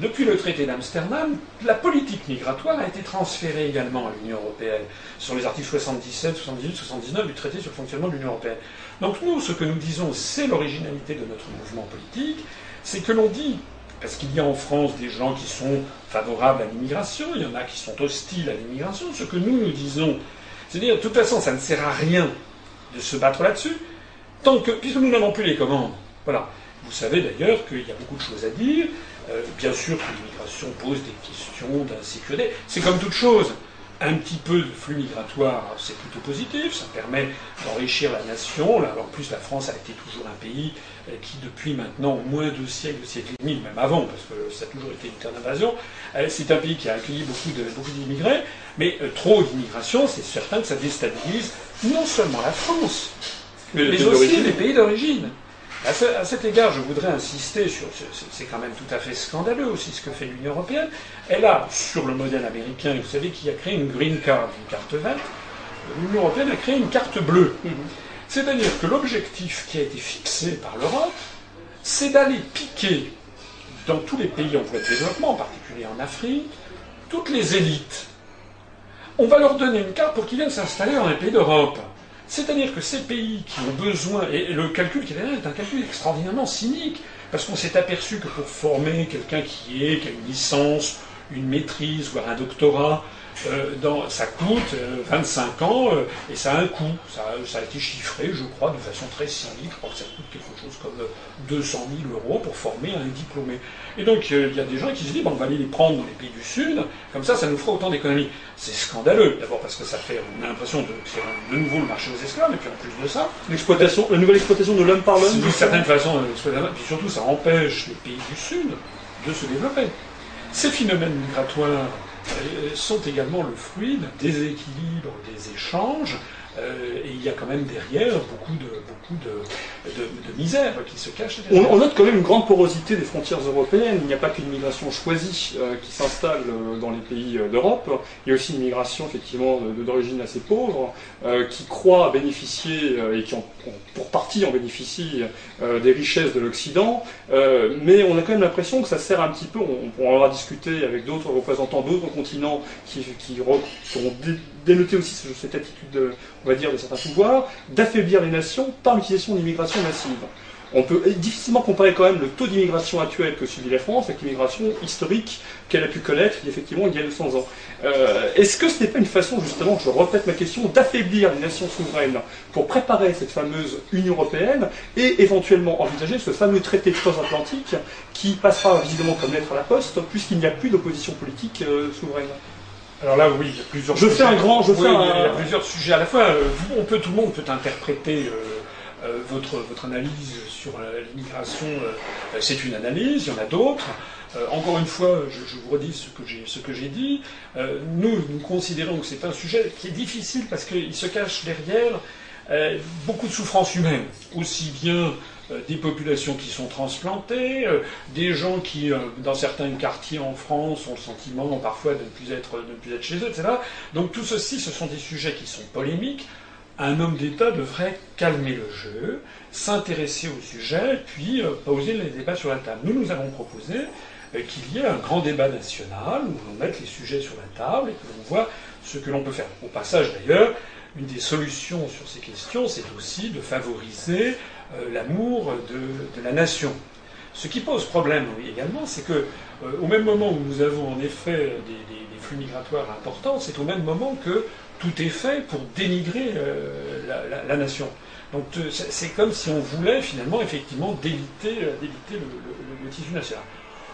depuis le traité d'Amsterdam, la politique migratoire a été transférée également à l'Union européenne, sur les articles 77, 78, 79 du traité sur le fonctionnement de l'Union européenne. Donc nous, ce que nous disons, c'est l'originalité de notre mouvement politique, c'est que l'on dit, parce qu'il y a en France des gens qui sont favorables à l'immigration, il y en a qui sont hostiles à l'immigration, ce que nous nous disons, c'est-à-dire, de toute façon, ça ne sert à rien de se battre là-dessus, tant que, puisque nous n'avons plus les commandes. Voilà. Vous savez d'ailleurs qu'il y a beaucoup de choses à dire. Euh, bien sûr que l'immigration pose des questions d'insécurité. C'est comme toute chose. Un petit peu de flux migratoire, c'est plutôt positif, ça permet d'enrichir la nation. Là, en plus, la France a été toujours un pays euh, qui, depuis maintenant moins deux siècles, deux siècles et demi, même avant, parce que ça a toujours été une terre d'invasion, euh, c'est un pays qui a accueilli beaucoup d'immigrés. Mais trop d'immigration, c'est certain que ça déstabilise non seulement la France, mais aussi les pays d'origine. À, cet égard, je voudrais insister sur. C'est quand même tout à fait scandaleux aussi ce que fait l'Union européenne. Elle a, sur le modèle américain, vous savez, qui a créé une green card, une carte verte, l'Union européenne a créé une carte bleue. Mhm. C'est-à-dire que l'objectif qui a été fixé par l'Europe, c'est d'aller piquer dans tous les pays en voie de développement, en particulier en Afrique, toutes les élites. On va leur donner une carte pour qu'ils viennent s'installer dans les pays d'Europe. C'est-à-dire que ces pays qui ont besoin, et le calcul qui est derrière est un calcul extraordinairement cynique, parce qu'on s'est aperçu que pour former quelqu'un qui est, qui a une licence, une maîtrise, voire un doctorat, euh, dans, ça coûte 25 euh, ans euh, et ça a un coût. Ça, ça, a été chiffré, je crois, de façon très cynique. Je crois que ça coûte quelque chose comme 200 000 euros pour former un diplômé. Et donc il y a des gens qui se disent bon, on va aller les prendre dans les pays du Sud, comme ça, ça nous fera autant d'économies. C'est scandaleux, d'abord parce que ça fait, on a l'impression de c'est de nouveau le marché aux esclaves, et puis en plus de ça, l'exploitation, la nouvelle exploitation de l'homme par l'homme. D'une certaine façon, et puis surtout, ça empêche les pays du Sud de se développer. Ces phénomènes migratoires euh, sont également le fruit d'un déséquilibre des échanges euh, et il y a quand même derrière beaucoup de, misère qui se cache. On, note quand même une grande porosité des frontières européennes. Il n'y a pas qu'une migration choisie euh, qui s'installe euh, dans les pays d'Europe. Il y a aussi une migration effectivement d'origine assez pauvre qui croit bénéficier et qui pour partie en bénéficie des richesses de l'Occident. mais on a quand même l'impression que ça sert un petit peu. On, on aura discuté avec d'autres représentants d'autres continents qui, qui, qui ont dénoté aussi cette attitude on va dire, de certains pouvoirs, d'affaiblir les nations par l'utilisation d'immigration massive. On peut difficilement comparer quand même le taux d'immigration actuel que subit la France avec l'immigration historique qu'elle a pu connaître effectivement il y a 200 ans. Euh, est-ce que ce n'est pas une façon, justement, je répète ma question, d'affaiblir les nations souveraines pour préparer cette fameuse Union européenne et éventuellement envisager ce fameux traité transatlantique qui passera visiblement comme lettre à la poste puisqu'il n'y a plus d'opposition politique euh, souveraine? Alors là, oui, il y a plusieurs. Je fais un grand, je fais un... Il y a plusieurs sujets à la fois. Euh, on peut, tout le monde peut interpréter euh, euh, votre votre analyse sur l'immigration. c'est une analyse. Il y en a d'autres. encore une fois, je, vous redis ce que j'ai dit. nous, nous considérons que c'est un sujet qui est difficile parce qu'il se cache derrière beaucoup de souffrances humaines, aussi bien des populations qui sont transplantées, euh, des gens qui, euh, dans certains quartiers en France, ont le sentiment parfois de ne plus être, de ne plus être chez eux, etc. Donc tout ceci, ce sont des sujets qui sont polémiques. Un homme d'État devrait calmer le jeu, s'intéresser au sujet, puis poser les débats sur la table. Nous, nous avons proposé qu'il y ait un grand débat national où l'on mette les sujets sur la table et que l'on voit ce que l'on peut faire. Au passage, d'ailleurs, une des solutions sur ces questions, c'est aussi de favoriser euh, l'amour de, la nation. Ce qui pose problème également, c'est que euh, au même moment où nous avons en effet des, flux migratoires importants, c'est au même moment que tout est fait pour dénigrer euh, la, nation. Donc c'est comme si on voulait finalement effectivement déliter, le, tissu national.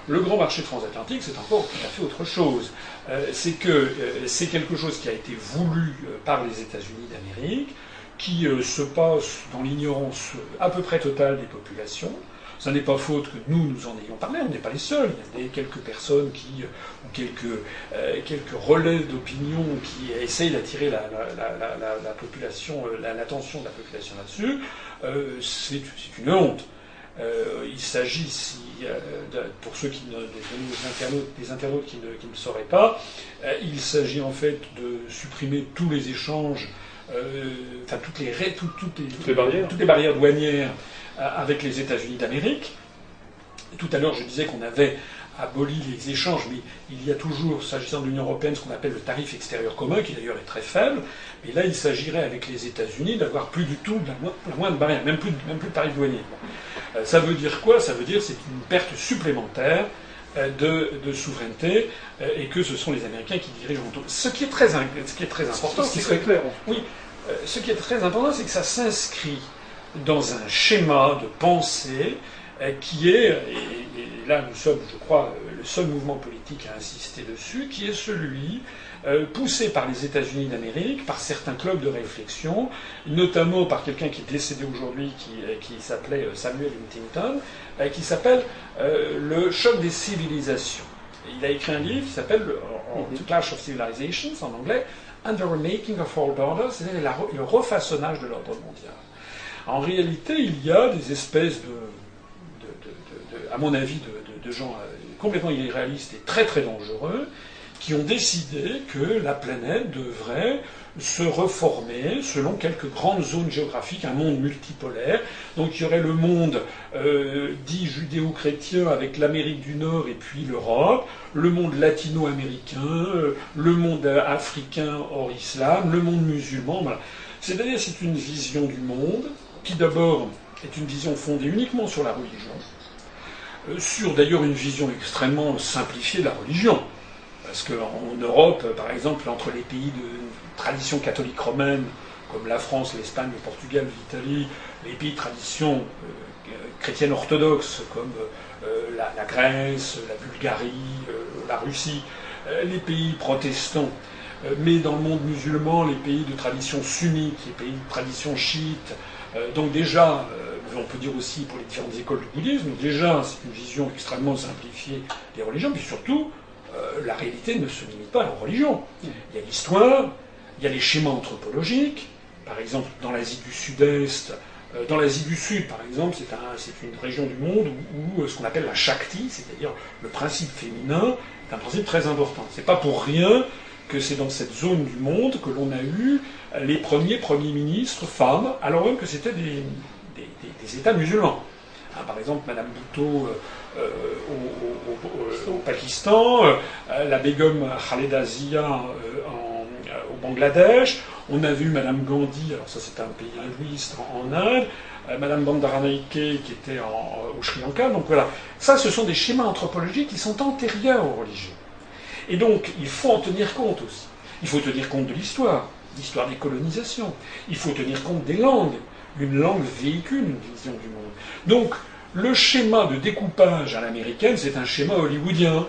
Le grand marché transatlantique, c'est encore tout à fait autre chose. c'est que c'est quelque chose qui a été voulu par les États-Unis d'Amérique, qui euh, se passe dans l'ignorance à peu près totale des populations. Ce n'est pas faute que nous, nous en ayons parlé, on n'est pas les seuls. Il y a quelques personnes qui, euh, ou quelques, euh, quelques relais d'opinion qui essayent d'attirer la, la, population, l'attention de la population là-dessus. c'est une honte. il s'agit, si, pour ceux qui ne, des, internautes, des internautes qui ne, qui ne sauraient pas, il s'agit en fait de supprimer tous les échanges enfin toutes les, toutes, les, barrières. toutes les barrières douanières euh, avec les États-Unis d'Amérique. Tout à l'heure, je disais qu'on avait aboli les échanges, mais il y a toujours, s'agissant de l'Union européenne, ce qu'on appelle le tarif extérieur commun, qui d'ailleurs est très faible. Mais là, il s'agirait avec les États-Unis d'avoir plus du tout la, moindre barrière, même plus, même plus de tarif douanier. Euh, ça veut dire quoi? Ça veut dire c'est une perte supplémentaire de, souveraineté et que ce sont les Américains qui dirigent tout. Ce qui est très, ce qui est très important, ce qui serait clair. Oui, euh, ce qui est très important, c'est que ça s'inscrit dans un schéma de pensée euh, qui est, et, là nous sommes, je crois, euh, le seul mouvement politique à insister dessus, qui est celui poussé par les États-Unis d'Amérique, par certains clubs de réflexion, notamment par quelqu'un qui est décédé aujourd'hui, qui, s'appelait Samuel Huntington, qui s'appelle Le choc des civilisations. Il a écrit un livre qui s'appelle The Clash of Civilizations en anglais, and the remaking of all borders, c'est-à-dire le refaçonnage de l'ordre mondial. En réalité, il y a des espèces de, à mon avis, de, gens euh, complètement irréalistes et très très dangereux, qui ont décidé que la planète devrait se reformer selon quelques grandes zones géographiques, un monde multipolaire. Donc il y aurait le monde euh, dit judéo-chrétien avec l'Amérique du Nord et puis l'Europe, le monde latino-américain, euh, le monde africain hors islam, le monde musulman. C'est-à-dire c'est une vision du monde qui d'abord est une vision fondée uniquement sur la religion, euh, sur d'ailleurs une vision extrêmement simplifiée de la religion. Parce qu'en Europe, par exemple, entre les pays de tradition catholique romaine, comme la France, l'Espagne, le Portugal, l'Italie, les pays de tradition euh, chrétienne orthodoxe, comme euh, la, Grèce, la Bulgarie, la Russie, les pays protestants, mais dans le monde musulman, les pays de tradition sunnite, les pays de tradition chiite, donc déjà, on peut dire aussi pour les différentes écoles du bouddhisme, déjà c'est une vision extrêmement simplifiée des religions, puis surtout, euh, la réalité ne se limite pas à la religion. Il y a l'histoire, il y a les schémas anthropologiques, par exemple dans l'Asie du Sud-Est, euh, dans l'Asie du Sud, par exemple, c'est une région du monde où, euh, ce qu'on appelle la Shakti, c'est-à-dire le principe féminin, est un principe très important. C'est pas pour rien que c'est dans cette zone du monde que l'on a eu les premiers premiers ministres femmes, alors même que c'était des, États musulmans. Hein, par exemple, Madame Bhutto euh, euh, au, Pakistan, euh, la Begum Khaleda Zia au Bangladesh, on a vu Madame Gandhi, alors ça c'est un pays hindouiste en, Inde, Madame Bandaranaike qui était au Sri Lanka, donc voilà. Ça, ce sont des schémas anthropologiques qui sont antérieurs aux religions. Et donc, il faut en tenir compte aussi. Il faut tenir compte de l'histoire, l'histoire des colonisations. Il faut tenir compte des langues une langue véhicule une vision du monde. Donc, le schéma de découpage à l'américaine, c'est un schéma hollywoodien.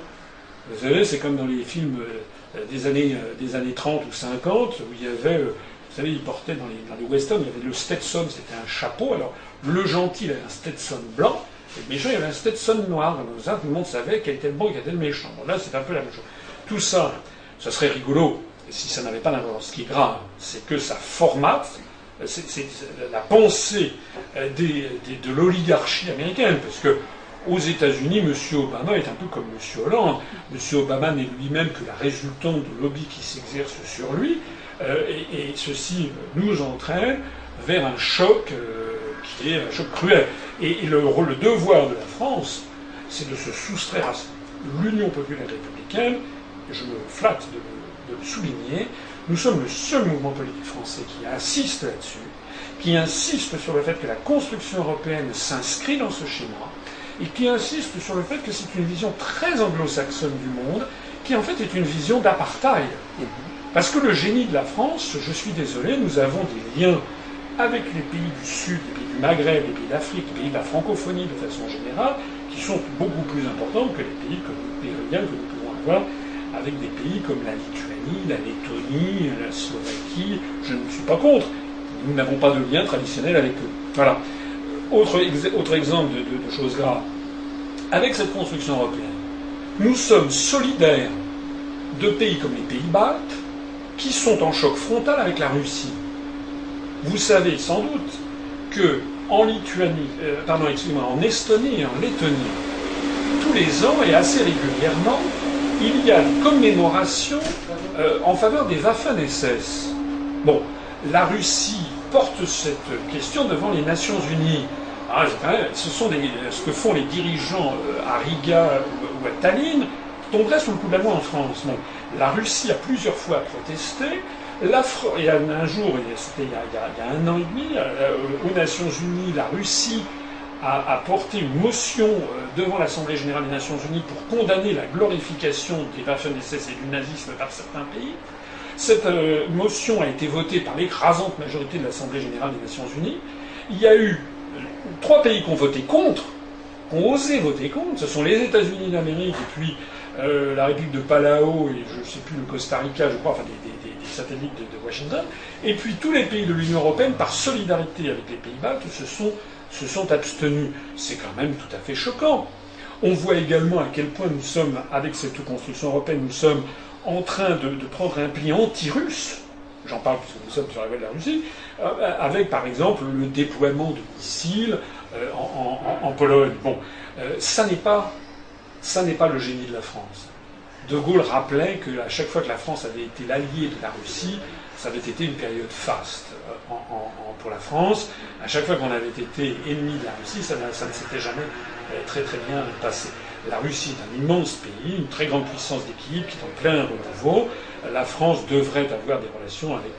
Vous savez, c'est comme dans les films euh, des, années, euh, des années 30 ou 50, où il y avait, euh, vous savez, ils portaient dans les, dans les westerns, il y avait le Stetson, c'était un chapeau. Alors, le gentil avait un Stetson blanc, et le méchant, il avait un Stetson noir. Donc, ça, tout le monde savait quel était le bon et quel était le méchant. Là, c'est un peu la même chose. Tout ça, ça serait rigolo si ça n'avait pas d'importance. Ce qui est grave, c'est que ça formate c'est la pensée euh, de l'oligarchie américaine, parce que aux États-Unis, M. Obama est un peu comme M. Hollande. M. Obama n'est lui-même que la résultante de lobby qui s'exerce sur lui, euh, et, ceci nous entraîne vers un choc euh, qui est un choc cruel. Et, le, le, devoir de la France, c'est de se soustraire à l'Union populaire républicaine, je me flatte de le souligner, nous sommes le seul mouvement politique français qui insiste là-dessus, qui insiste sur le fait que la construction européenne s'inscrit dans ce schéma, et qui insiste sur le fait que c'est une vision très anglo-saxonne du monde, qui en fait est une vision d'apartheid. Parce que le génie de la France, je suis désolé, nous avons des liens avec les pays du Sud, les pays du Maghreb, les pays d'Afrique, les pays de la francophonie de façon générale, qui sont beaucoup plus importants que les pays comme les que nous pouvons avoir avec des pays comme la Lituanie, la Lettonie, la Slovaquie. Je ne suis pas contre. Nous n'avons pas de lien traditionnel avec eux. Voilà. Autre, autre exemple de, de, choses graves. Avec cette construction européenne, nous sommes solidaires de pays comme les pays baltes qui sont en choc frontal avec la Russie. Vous savez sans doute que en Lituanie, euh, pardon, excusez-moi, en Estonie et en Lettonie, tous les ans et assez régulièrement, il y a une commémoration euh, en faveur des Waffen-SS. Bon, la Russie porte cette question devant les Nations Unies. Ah, ce sont ce que font les dirigeants euh, à Riga ou, à Tallinn tomberait sous le coup de la loi en France. la Russie a plusieurs fois protesté. Et un jour, c'était il, y a un an et demi, euh, aux Nations Unies, la Russie a, porté une motion euh, devant l'Assemblée générale des Nations Unies pour condamner la glorification des Waffen-SS et du nazisme par certains pays. Cette euh, motion a été votée par l'écrasante majorité de l'Assemblée générale des Nations Unies. Il y a eu euh, trois pays qui ont voté contre, qui ont osé voter contre. Ce sont les États-Unis d'Amérique et puis la République de Palau et je ne sais plus le Costa Rica, je crois, enfin des, satellites de, de, Washington. Et puis tous les pays de l'Union européenne, par solidarité avec les pays baltes, se sont se sont abstenus. C'est quand même tout à fait choquant. On voit également à quel point nous sommes, avec cette construction européenne, nous sommes en train de, prendre un pli anti-russe. J'en parle puisque nous sommes sur la voie de la Russie, euh, avec par exemple le déploiement de missiles euh, en, Pologne. Bon, euh, ça n'est pas, le génie de la France. De Gaulle rappelait qu'à chaque fois que la France avait été l'allié de la Russie, ça avait été une période faste euh, pour la France. À chaque fois qu'on avait été ennemi de la Russie, ça, ne s'était jamais euh, très très bien passé. La Russie est un immense pays, une très grande puissance d'équilibre qui est en plein renouveau. La France devrait avoir des relations avec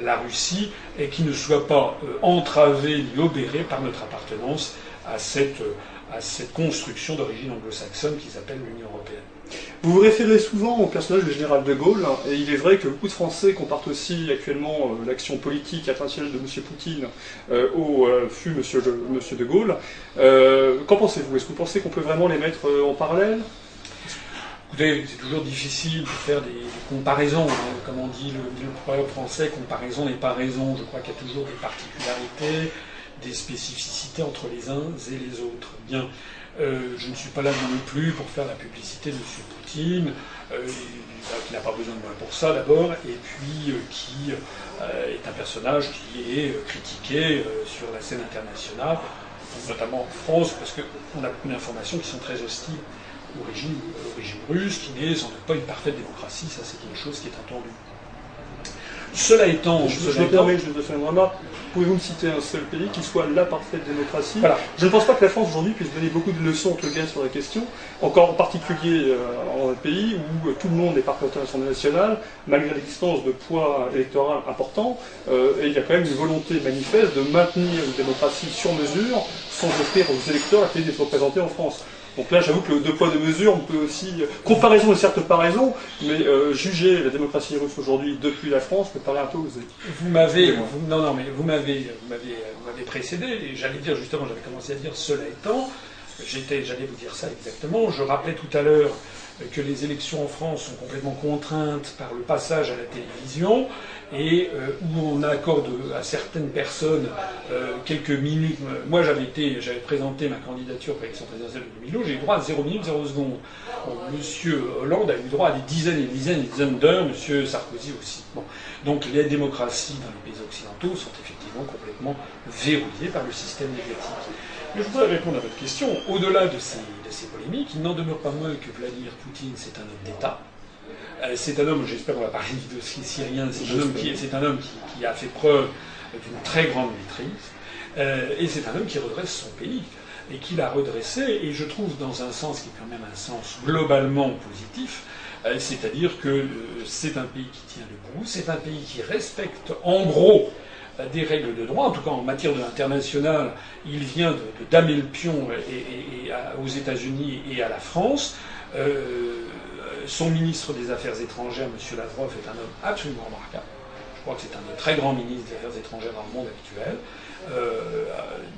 la Russie et qui ne soient pas euh, entravées ni obérées par notre appartenance à cette, à cette construction d'origine anglo-saxonne qui s'appelle l'Union européenne. Vous vous référez souvent au personnage du général de Gaulle, et il est vrai que beaucoup de Français comparent aussi actuellement euh, l'action politique internationale de M. Poutine euh, au euh, fut M. Monsieur, de Gaulle. Qu'en pensez-vous? Est-ce que vous pensez qu'on peut vraiment les mettre en parallèle? C'est toujours difficile de faire des, comparaisons. Hein. Comme on dit le, proverbe français, comparaison n'est pas raison. Je crois qu'il y a toujours des particularités, des spécificités entre les uns et les autres. Bien. Euh, je ne suis pas là non plus pour faire la publicité de M. Poutine, euh, qui n'a pas besoin de moi pour ça d'abord, et puis euh, qui est un personnage qui est critiqué sur la scène internationale, notamment en France, parce qu'on a beaucoup d'informations qui sont très hostiles au régime, au régime russe, qui n'est sans doute pas une parfaite démocratie, ça c'est une chose qui est entendue. Cela étant, je, me permets, je faire une remarque. Pouvez-vous me citer un seul pays qui soit la parfaite démocratie Je ne pense pas que la France aujourd'hui puisse donner beaucoup de leçons en tout cas sur la question, encore en particulier euh, en un pays où euh, tout le monde est partenaire à l'Assemblée nationale, malgré l'existence de poids électoral important, euh, et il y a quand même une volonté manifeste de maintenir une démocratie sur mesure sans offrir aux électeurs la pays d'être représentés en France. Donc là, j'avoue que le deux poids deux mesures, on peut aussi comparaison est certes pas raison, mais euh, juger la démocratie russe aujourd'hui depuis la France me paraît un peu osé. Vous m'avez, non non, mais vous m'avez, vous m'avez, précédé. Et j'allais dire justement, j'avais commencé à dire cela étant, j'étais, j'allais vous dire ça exactement. Je rappelais tout à l'heure que les élections en France sont complètement contraintes par le passage à la télévision et euh, où on accorde à certaines personnes euh, quelques minutes. Moi, j'avais été, j'avais présenté ma candidature pour l'élection présidentielle de 2012, j'ai eu droit à 0 minutes, 0 secondes. Monsieur Hollande a eu droit à des dizaines et des dizaines et des dizaines d'heures, Monsieur Sarkozy aussi. Bon. Donc les démocraties dans les pays occidentaux sont effectivement complètement verrouillées par le système médiatique. Mais je voudrais répondre à votre question. Au-delà de ces, de ces polémiques, il n'en demeure pas moins que Vladimir Poutine, c'est un homme d'État. Euh, c'est un homme, j'espère qu'on va parler de syrien, c'est un homme, qui, c'est un homme qui, a fait preuve d'une très grande maîtrise, euh, et c'est un homme qui redresse son pays, et qui l'a redressé, et je trouve dans un sens qui est quand même un sens globalement positif, euh, c'est-à-dire que c'est un pays qui tient debout, c'est un pays qui respecte en gros des règles de droit, en tout cas en matière de l'international, il vient de, damer le pion aux États-Unis et à la France. Euh, son ministre des Affaires étrangères, M. Lavrov, est un homme absolument remarquable. Je crois que c'est un des très grands ministres des Affaires étrangères dans le monde actuel. Euh,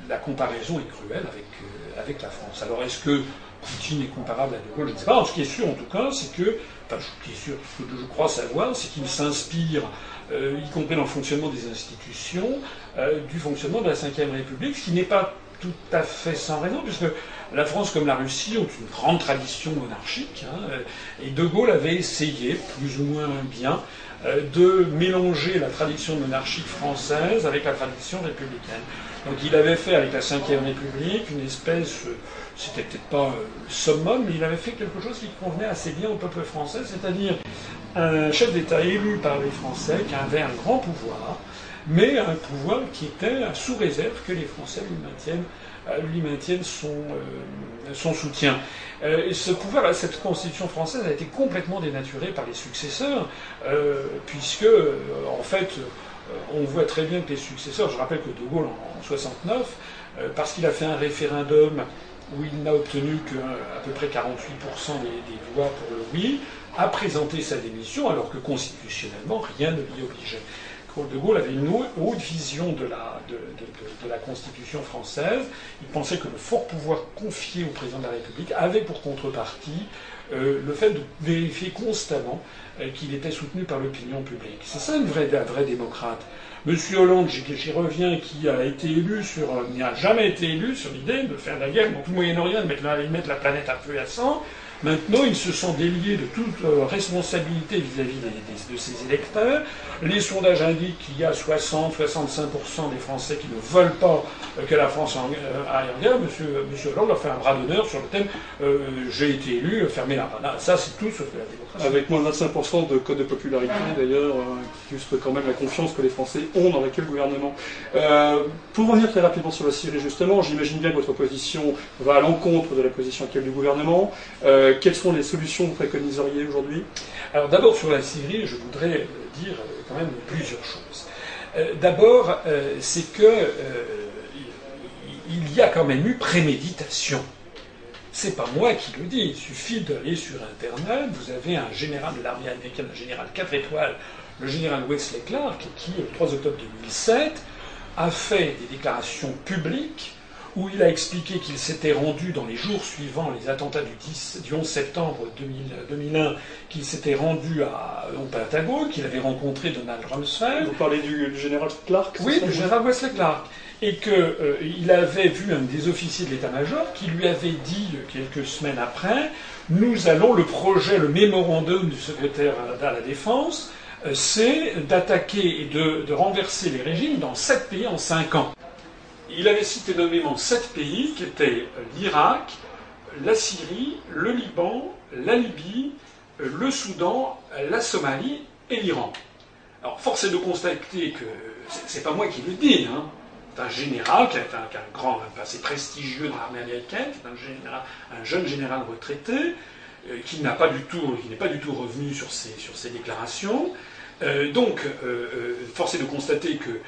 la comparaison est cruelle avec, euh, avec la France. Alors est-ce que Poutine est comparable à De Gaulle? Je ne sais pas. Ce qui est sûr en tout cas, c'est que, enfin, ce qui ce que je crois savoir, c'est qu'il s'inspire, y compris dans le fonctionnement des institutions, du fonctionnement de la Ve République, ce qui n'est pas tout à fait sans raison, puisque la France comme la Russie ont une grande tradition monarchique, hein, et De Gaulle avait essayé, plus ou moins bien, euh, de mélanger la tradition monarchique française avec la tradition républicaine. Donc il avait fait avec la Ve République une espèce, euh, c'était peut-être pas euh, le summum, mais il avait fait quelque chose qui convenait assez bien au peuple français, c'est-à-dire un chef d'État élu par les Français qui avait un grand pouvoir, mais un pouvoir qui était sous réserve que les Français lui maintiennent euh, lui maintiennent son, euh, soutien. Euh, et ce pouvoir, cette constitution française a été complètement dénaturée par les successeurs, puisque, en fait, on voit très bien que les successeurs, je rappelle que De Gaulle en 69, parce qu'il a fait un référendum où il n'a obtenu qu'à peu près 48% des, des, voix pour le oui, a présenté sa démission alors que constitutionnellement rien ne l'y obligeait. De Gaulle avait une haute vision de la, de, la, Constitution française. Il pensait que le fort pouvoir confié au président de la République avait pour contrepartie euh, le fait de vérifier constamment euh, qu'il était soutenu par l'opinion publique. C'est ça une vraie, un vrai démocrate. Monsieur Hollande, j'y reviens, qui a été élu sur, euh, n'a jamais été élu sur l'idée de faire la guerre dans Moyen-Orient, de mettre la, mettre la planète à feu et à sang, Maintenant, ils se sont déliés de toute euh, responsabilité vis-à-vis de ces électeurs. Les sondages indiquent qu'il y a 60-65% des Français qui ne veulent pas euh, que la France aille en guerre. Monsieur, Hollande a fait un bras d'honneur sur le thème J'ai été élu, fermez la panne. Ça, c'est tout sauf la démocratie. Avec moins de 25% de code de popularité, d'ailleurs, qui illustre quand même la confiance que les Français ont dans le gouvernement. pour revenir très rapidement sur la Syrie, justement, j'imagine bien que votre position va à l'encontre de la position actuelle du gouvernement. Euh, quelles sont les solutions que vous préconiseriez aujourd'hui? Alors d'abord sur la Syrie, je voudrais dire euh, quand même plusieurs choses. Euh, d'abord, c'est que il y a quand même eu préméditation C'est pas moi qui le dis. Il suffit d'aller sur Internet. Vous avez un général de l'armée américaine, un général 4 étoiles, le général Wesley Clark, qui, le 3 octobre 2007, a fait des déclarations publiques où il a expliqué qu'il s'était rendu dans les jours suivants les attentats du, 10, du 11 septembre 2001, qu'il s'était rendu à, au Pentagon, qu'il avait rencontré Donald Rumsfeld. Vous parlez du, général Clark Oui, du général Wesley Clark. Et qu'il euh, avait vu un des officiers de l'état-major qui lui avait dit quelques semaines après Nous allons, le projet, le mémorandum du secrétaire à la Défense, euh, c'est d'attaquer et de, renverser les régimes dans sept pays en cinq ans il avait cité nommément sept pays qui étaient euh, l'Irak, la Syrie, le Liban, la Libye, euh, le Soudan, la Somalie et l'Iran. Alors, force est de constater que c'est pas moi qui le dis, hein. Un général qui est un, grand, un passé prestigieux dans l'armée américaine, un, un, jeune général retraité, euh, qui n'a pas du tout, qui n'est pas du tout revenu sur ses, déclarations. donc, force est de constater que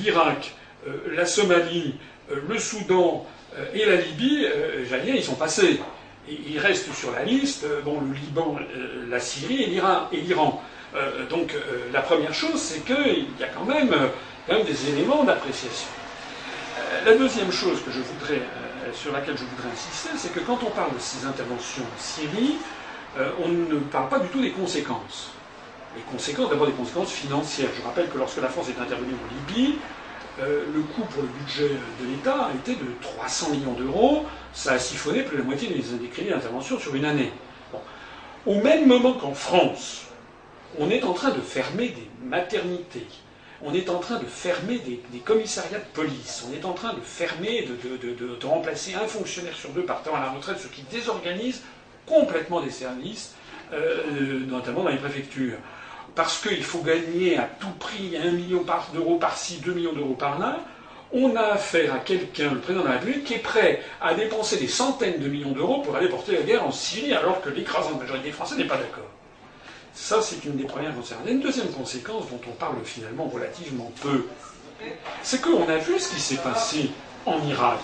l'Irak, euh, la Somalie, euh, le Soudan euh, et la Libye, j'allais dire, ils sont passés. Et il reste sur la liste bon, le Liban, la Syrie et l'Iran. donc la première chose, c'est qu'il y a quand même, des éléments d'appréciation. La deuxième chose que je voudrais, sur laquelle je voudrais insister, c'est que quand on parle de ces interventions en Syrie, on ne parle pas du tout des conséquences. Les conséquences, d'abord des conséquences financières. Je rappelle que lorsque la France est intervenue en Libye, euh, le coût pour le budget de l'État était de 300 millions d'euros. Ça a siphonné plus de la moitié des, crédits d'intervention sur une année. Au même moment qu'en France, on est en train de fermer des maternités, on est en train de fermer des, commissariats de police, on est en train de fermer, de, remplacer un fonctionnaire sur deux partant à la retraite, ce qui désorganise complètement des services, euh, notamment dans les préfectures. Parce qu'il faut gagner à tout prix un million d'euros par-ci, deux millions d'euros par-là, on a affaire à quelqu'un, le président de la République, qui est prêt à dépenser des centaines de millions d'euros pour aller porter la guerre en Syrie, alors que l'écrasante majorité des Français n'est pas d'accord. Ça, c'est une des premières conséquences. une deuxième conséquence dont on parle finalement relativement peu. C'est qu'on a vu ce qui s'est passé en Irak.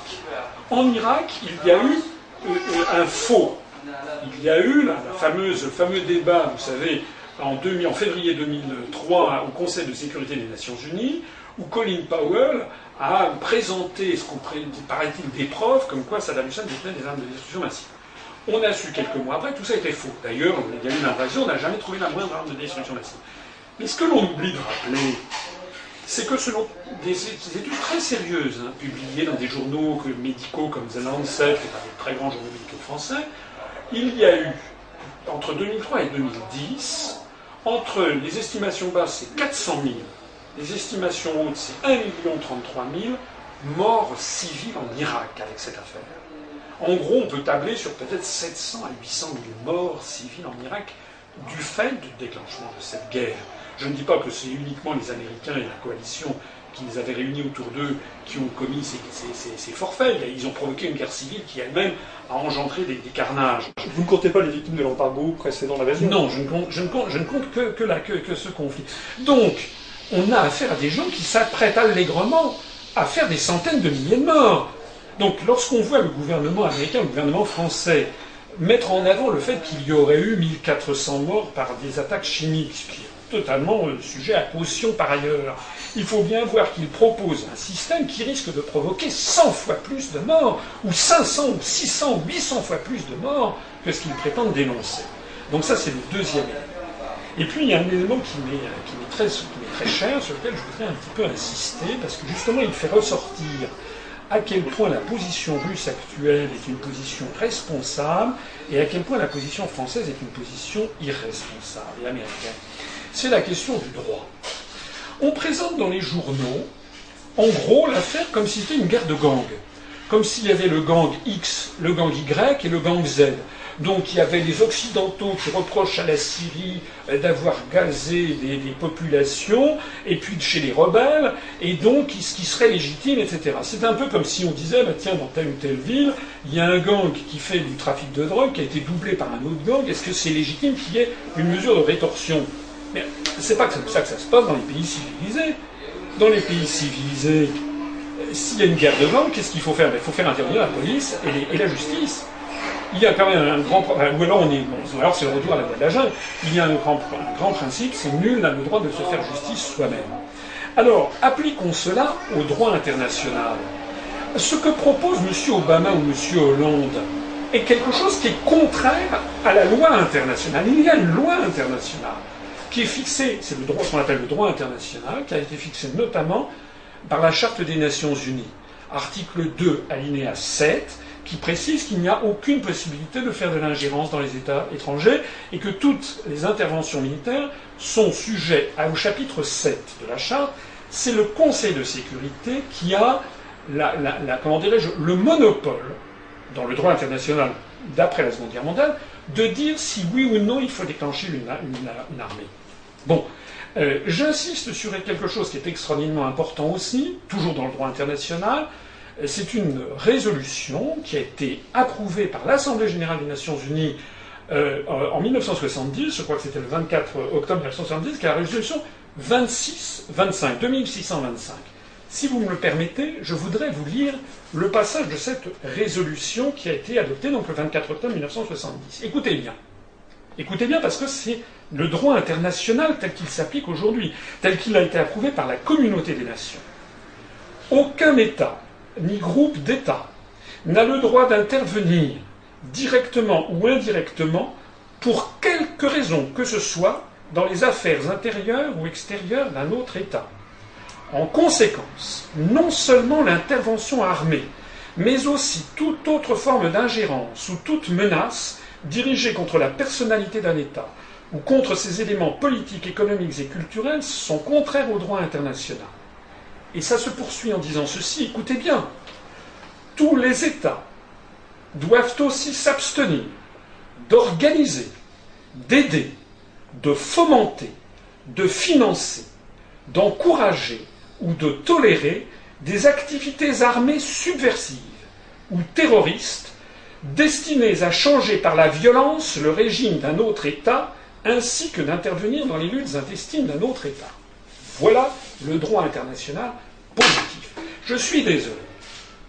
En Irak, il y a eu euh, euh, un faux. Il y a eu le fameux débat, vous savez, en, février 2003 au Conseil de sécurité des Nations Unies, où Colin Powell a présenté ce qu'on paraît-il des preuves comme quoi Saddam Hussein détenait des armes de destruction massive. On a su quelques mois après, tout ça était faux. D'ailleurs, il y a eu une invasion, on n'a jamais trouvé la moindre arme de destruction massive. Mais ce que l'on oublie de rappeler, c'est que selon des, études très sérieuses, hein, publiées dans des journaux médicaux comme The Lancet, qui est un des très grands journaux médicaux français, il y a eu, entre 2003 et 2010, entre les estimations basses, c'est 400 000, les estimations hautes, c'est 1 33 000 morts civils en Irak avec cette affaire. En gros, on peut tabler sur peut-être 700 à 800 000 morts civils en Irak du fait du déclenchement de cette guerre. Je ne dis pas que c'est uniquement les Américains et la coalition qui les avaient réunis autour d'eux qui ont commis ces, forfaits. Ils ont provoqué une guerre civile qui elle-même a engendré des, carnages. Vous ne comptez pas les victimes de l'embargo précédent l'invasion? Non, je ne compte, je ne compte, je ne compte que, que, que, ce conflit. Donc, on a affaire à des gens qui s'apprêtent allègrement à faire des centaines de milliers de morts. Donc, lorsqu'on voit le gouvernement américain, le gouvernement français, mettre en avant le fait qu'il y aurait eu 1400 morts par des attaques chimiques, qui est totalement euh, sujet à caution par ailleurs, il faut bien voir qu'il propose un système qui risque de provoquer 100 fois plus de morts, ou 500, ou 600, ou 800 fois plus de morts que ce qu'il prétend dénoncer. Donc ça, c'est le deuxième élément. Et puis, il y a un élément qui m'est très, cher, sur lequel je voudrais un petit peu insister, parce que justement, il fait ressortir à quel point la position russe actuelle est une position responsable, et à quel point la position française est une position irresponsable, et. C'est la question du droit. On présente dans les journaux, en gros, l'affaire comme si c'était une guerre de gangs. Comme s'il y avait le gang X, le gang Y et le gang Z. Donc il y avait les Occidentaux qui reprochent à la Syrie euh, d'avoir gazé des, populations, et puis chez les rebelles, et donc ce qui serait légitime, etc. C'est un peu comme si on disait, bah, tiens, dans telle ou telle ville, il y a un gang qui fait du trafic de drogue, qui a été doublé par un autre gang, est-ce que c'est légitime qu'il y ait une mesure de rétorsion? Mais c'est pas comme ça que ça se passe dans les pays civilisés. Dans les pays civilisés, s'il y a une guerre de gang, qu'est-ce qu'il faut faire? Ben, Il faut faire intervenir la police et, la justice. Il y a quand même un grand. ou alors on est. alors c'est le retour à la voie de la jungle. Il y a un grand, un grand principe, c'est nul n'a le droit de se faire justice soi-même. Alors, appliquons cela au droit international. Ce que propose M. Obama ou M. Hollande est quelque chose qui est contraire à la loi internationale. Il y a une loi internationale qui est fixée, c'est le droit, ce qu'on appelle le droit international, qui a été fixé notamment par la Charte des Nations Unies. Article 2, alinéa 7, qui précise qu'il n'y a aucune possibilité de faire de l'ingérence dans les États étrangers et que toutes les interventions militaires sont sujettes au chapitre 7 de la Charte. C'est le Conseil de sécurité qui a le monopole dans le droit international d'après la Seconde Guerre mondiale de dire si oui ou non il faut déclencher une, armée. Bon, euh, j'insiste sur quelque chose qui est extraordinairement important aussi, toujours dans le droit international, c'est une résolution qui a été approuvée par l'Assemblée générale des Nations unies euh, en 1970, je crois que c'était le 24 octobre 1970, qui est la résolution 26-25, 2625. Si vous me le permettez, je voudrais vous lire le passage de cette résolution qui a été adoptée le 24 octobre 1970. Écoutez bien. Écoutez bien parce que c'est le droit international tel qu'il s'applique aujourd'hui, tel qu'il a été approuvé par la communauté des nations. Aucun État ni groupe d'États n'a le droit d'intervenir directement ou indirectement pour quelque raison que ce soit dans les affaires intérieures ou extérieures d'un autre État. En conséquence, non seulement l'intervention armée, mais aussi toute autre forme d'ingérence ou toute menace dirigée contre la personnalité d'un État ou contre ses éléments politiques, économiques et culturels sont contraires au droit international. Et ça se poursuit en disant ceci, écoutez bien, tous les États doivent aussi s'abstenir d'organiser, d'aider, de fomenter, de financer, d'encourager ou de tolérer des activités armées subversives ou terroristes destinées à changer par la violence le régime d'un autre État ainsi que d'intervenir dans les luttes intestines d'un autre État. Voilà le droit international positif. Je suis désolé,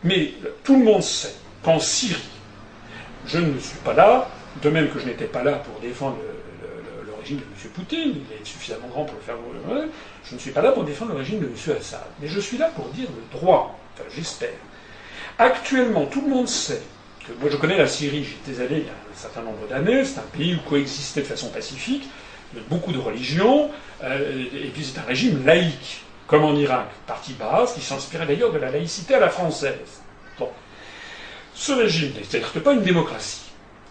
mais tout le monde sait qu'en Syrie, je ne suis pas là, de même que je n'étais pas là pour défendre le, régime de M. Poutine, il est suffisamment grand pour le faire. Je ne suis pas là pour défendre le régime de M. Assad, mais je suis là pour dire le droit, enfin j'espère. Actuellement, tout le monde sait que moi je connais la Syrie, j'y étais allé il y a un certain nombre d'années, c'est un pays où coexistait de façon pacifique, beaucoup de religions, euh, et puis c'est un régime laïque comme en Irak, parti basse, qui s'inspirait d'ailleurs de la laïcité à la française. Ce régime n'est certes pas une démocratie.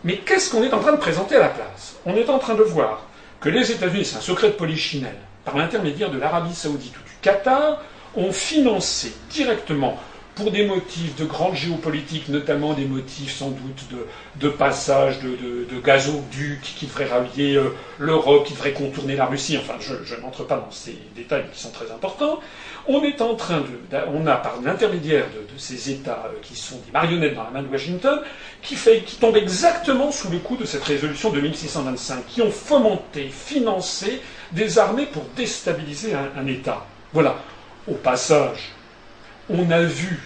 Mais qu'est-ce qu'on est en train de présenter à la place? On est en train de voir que les États-Unis, c'est un secret de polichinelle, par l'intermédiaire de l'Arabie saoudite ou du Qatar, ont financé directement pour des motifs de grande géopolitique, notamment des motifs sans doute de, passage de, gazoducs qui devraient rallier euh, l'Europe, qui devraient contourner la Russie. Enfin, je, n'entre pas dans ces détails qui sont très importants. On est en train de, on a par l'intermédiaire de, ces États euh, qui sont des marionnettes dans la main de Washington, qui tombent exactement sous le coup de cette résolution de 1625, qui ont fomenté, financé des armées pour déstabiliser un État. Voilà. Au passage, on a vu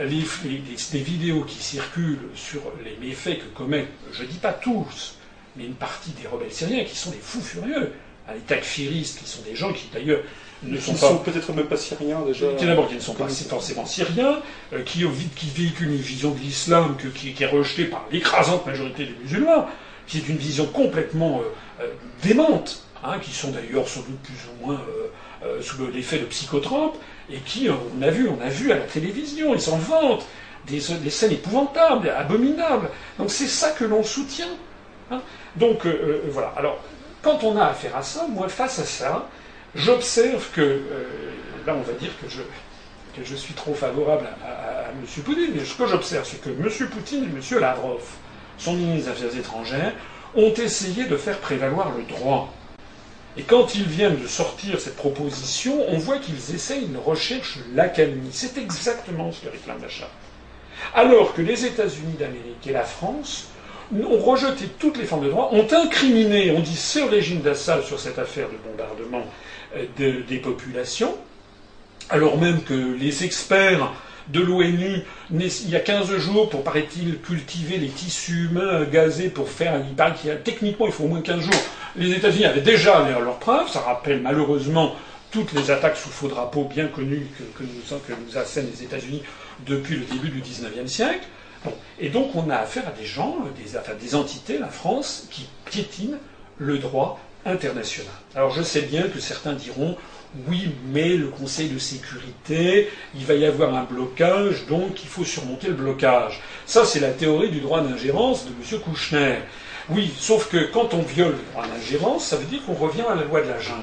les, vidéos qui circulent sur les méfaits que commettent, je ne dis pas tous, mais une partie des rebelles syriens qui sont des fous furieux, les takfiristes, qui sont des gens qui d'ailleurs ne sont, sont peut-être même pas syriens déjà. Qui d'abord qui ne sont pas forcément syriens, euh, qui, qui, véhiculent une vision de l'islam qui, est rejetée par l'écrasante majorité des musulmans, qui est une vision complètement euh, euh, démente, hein, qui sont d'ailleurs sans doute plus ou moins sous l'effet de psychotropes, et qui, on a vu, on a vu à la télévision, ils s'en vantent, des, scènes épouvantables, abominables. Donc c'est ça que l'on soutient. Hein. Donc euh, euh, voilà. Alors, quand on a affaire à ça, moi, face à ça, j'observe que, euh, là on va dire que je, que je suis trop favorable à, M. Poutine, mais ce que j'observe, c'est que M. Poutine et M. Lavrov, son ministre des Affaires étrangères, ont essayé de faire prévaloir le droit. Et quand ils viennent de sortir cette proposition, on voit qu'ils essayent une recherche l'accalmie. C'est exactement ce que réclame la Charte. Alors que les États-Unis d'Amérique et la France ont rejeté toutes les formes de droit, ont incriminé, on dit le régime d'Assad sur cette affaire de bombardement euh, des populations, alors même que les experts de l'ONU il y a 15 jours pour, paraît-il, cultiver les tissus humains gazés pour faire. Il paraît qu'il y a, techniquement, il faut au moins 15 jours. Les États-Unis avaient déjà leurs preuves. Ça rappelle malheureusement toutes les attaques sous faux drapeau bien connues que, nous, assènent les États-Unis depuis le début du XIXe siècle. Et donc on a affaire à des gens, des, enfin, des entités, la France, qui piétinent le droit international. Alors je sais bien que certains diront oui, mais le Conseil de sécurité, il va y avoir un blocage, donc il faut surmonter le blocage. Ça, c'est la théorie du droit d'ingérence de M. Kouchner. Oui, sauf que quand on viole le droit d'ingérence, ça veut dire qu'on revient à la loi de la jungle.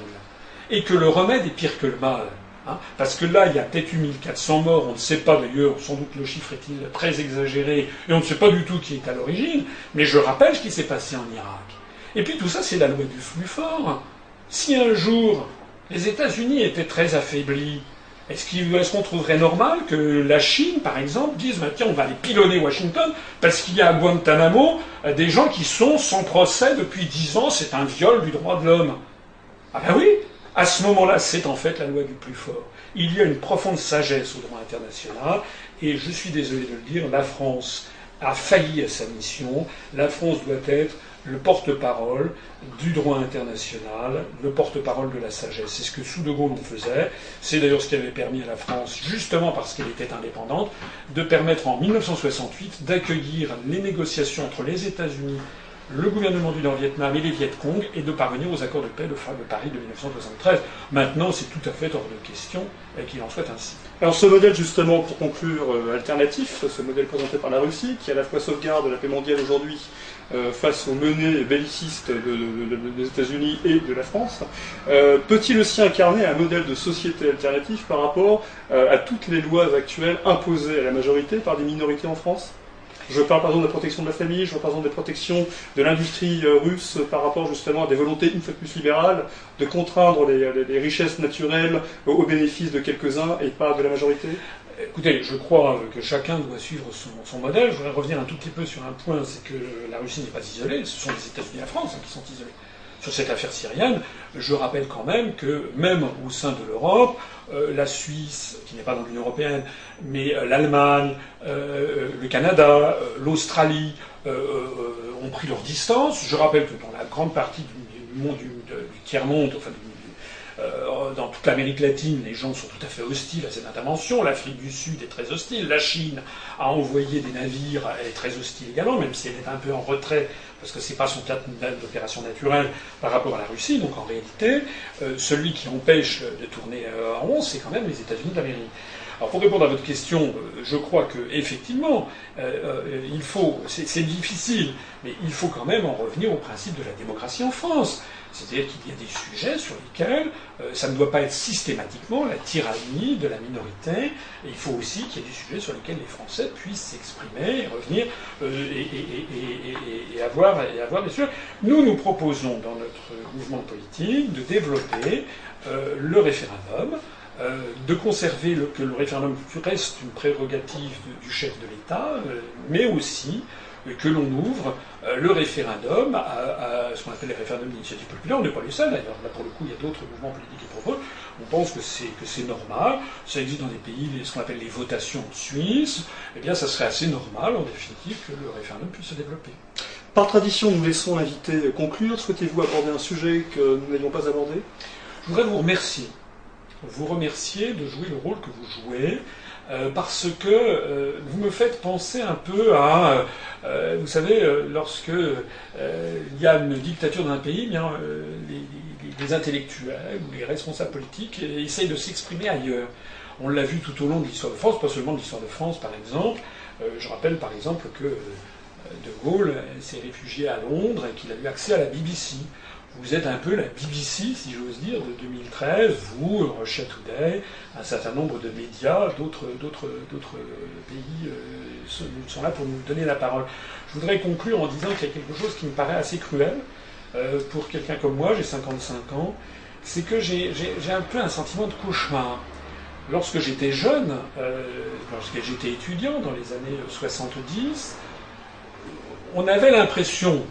Et que le remède est pire que le mal. Hein. parce que là, il y a peut-être eu 1400 morts, on ne sait pas d'ailleurs, sans doute le chiffre est-il très exagéré, et on ne sait pas du tout qui est à l'origine, mais je rappelle ce qui s'est passé en Irak. Et puis tout ça, c'est la loi du flux fort. Si un jour les États-Unis étaient très affaiblis. Est-ce qu'on trouverait normal que la Chine, par exemple, dise bah, tiens, on va aller pilonner Washington parce qu'il y a à Guantanamo euh, des gens qui sont sans procès depuis dix ans, c'est un viol du droit de l'homme Ah ben oui À ce moment-là, c'est en fait la loi du plus fort. Il y a une profonde sagesse au droit international, et je suis désolé de le dire, la France a failli à sa mission. La France doit être le porte-parole du droit international, le porte-parole de la sagesse. C'est ce que sous De Gaulle on faisait. C'est d'ailleurs ce qui avait permis à la France, justement parce qu'elle était indépendante, de permettre en 1968 d'accueillir les négociations entre les États-Unis, le gouvernement du Nord-Vietnam et les Viet Cong et de parvenir aux accords de paix de Paris de 1973. Maintenant, c'est tout à fait hors de question qu'il en soit ainsi. Alors ce modèle justement, pour conclure, euh, alternatif, ce modèle présenté par la Russie, qui à la fois sauvegarde la paix mondiale aujourd'hui euh, face aux menées bellicistes des États-Unis et de la France, euh, peut-il aussi incarner un modèle de société alternative par rapport à toutes les lois actuelles imposées à la majorité par des minorités en France? Je parle par exemple de la protection de la famille, je parle par exemple des protections de l'industrie russe par rapport justement à des volontés une fois plus libérales de contraindre les, richesses naturelles au bénéfice de quelques-uns et pas de la majorité Écoutez, je crois que chacun doit suivre son, modèle. Je voudrais revenir un tout petit peu sur un point, c'est que la Russie n'est pas isolée, ce sont les États-Unis et la France hein, qui sont isolés. Sur cette affaire syrienne, je rappelle quand même que même au sein de l'Europe, euh, la Suisse, qui n'est pas dans l'Union européenne, mais euh, l'Allemagne, euh, le Canada, l'Australie ont pris leur distance. Je rappelle que dans la grande partie du, monde, du, tiers-monde, enfin dans toute l'Amérique latine, les gens sont tout à fait hostiles à cette intervention. L'Afrique du Sud est très hostile. La Chine a envoyé des navires, elle est très hostile également, même si elle est un peu en retrait, parce que ce n'est pas son cadre d'opération naturelle par rapport à la Russie. Donc en réalité, euh, celui qui empêche de tourner euh, en rond, c'est quand même les États-Unis d'Amérique. Alors pour répondre à votre question, je crois que effectivement, il faut, c'est difficile, mais il faut quand même en revenir au principe de la démocratie en France. C'est-à-dire qu'il y a des sujets sur lesquels euh, ça ne doit pas être systématiquement la tyrannie de la minorité. Il faut aussi qu'il y ait des sujets sur lesquels les Français puissent s'exprimer et revenir euh, et, avoir, des sujets. Nous, nous proposons dans notre mouvement politique de développer euh, le référendum. de conserver que le référendum reste une prérogative du chef de l'État, mais aussi que l'on ouvre euh, le référendum à, ce qu'on appelle les référendums d'initiative populaire. On n'est pas les seuls d'ailleurs. Là, pour le coup, il y a d'autres mouvements politiques qui proposent. On pense que c'est, que c'est normal. Ça existe dans des pays, ce qu'on appelle les votations en Suisse. Eh bien, ça serait assez normal, en définitive, que le référendum puisse se développer. Par tradition, nous laissons l'invité conclure. Souhaitez-vous aborder un sujet que nous n'ayons pas abordé? Je voudrais vous remercier. Vous remercier de jouer le rôle que vous jouez. Euh, parce que euh, vous me faites penser un peu à, euh, vous savez, lorsque il y a une dictature dans un pays, bien, les, intellectuels ou les responsables politiques essayent de s'exprimer ailleurs. On l'a vu tout au long de l'histoire de France, pas seulement de l'histoire de France par exemple. je rappelle par exemple que De Gaulle s'est réfugié à Londres et qu'il a eu accès à la BBC vous êtes un peu la BBC, si j'ose dire, de 2013, vous, Russia Today, un certain nombre de médias, d'autres, pays euh, sont là pour nous donner la parole. Je voudrais conclure en disant qu'il y a quelque chose qui me paraît assez cruel euh, pour quelqu'un comme moi, j'ai 55 ans, c'est que j'ai, un peu un sentiment de cauchemar. Lorsque j'étais jeune, euh, lorsque j'étais étudiant dans les années 70, on avait l'impression,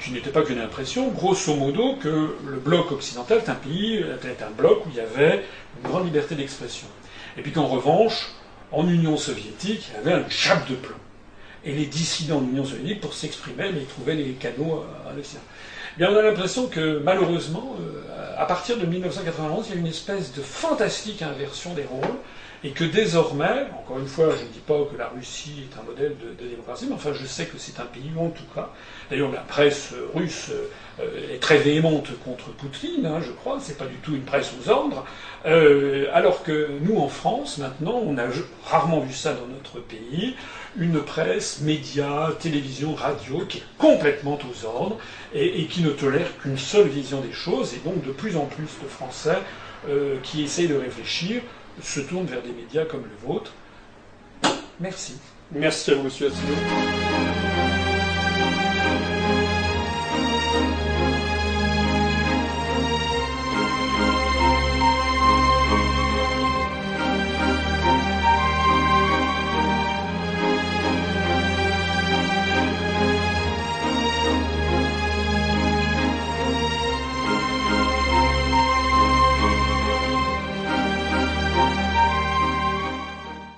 qui n'était pas qu'une impression, grosso modo, que le bloc occidental est un pays, était un bloc où il y avait une grande liberté d'expression. Et puis qu'en revanche, en Union soviétique, il y avait une chape de plomb. Et les dissidents de l'Union soviétique, pour s'exprimer, ils trouvaient les canaux à l'occident. Bien, on a l'impression que malheureusement, à partir de 1991, il y a une espèce de fantastique inversion des rôles et que désormais, encore une fois, je ne dis pas que la Russie est un modèle de, démocratie, mais enfin je sais que c'est un pays en tout cas. D'ailleurs, la presse russe euh, est très véhémente contre Poutine, hein, je crois, c'est pas du tout une presse aux ordres. Euh, alors que nous, en France, maintenant, on a rarement vu ça dans notre pays, une presse, médias, télévision, radio, qui est complètement aux ordres et, qui ne tolère qu'une seule vision des choses, et donc de plus en plus de Français euh, qui essayent de réfléchir se tournent vers des médias comme le vôtre. Merci. Merci à vous, monsieur.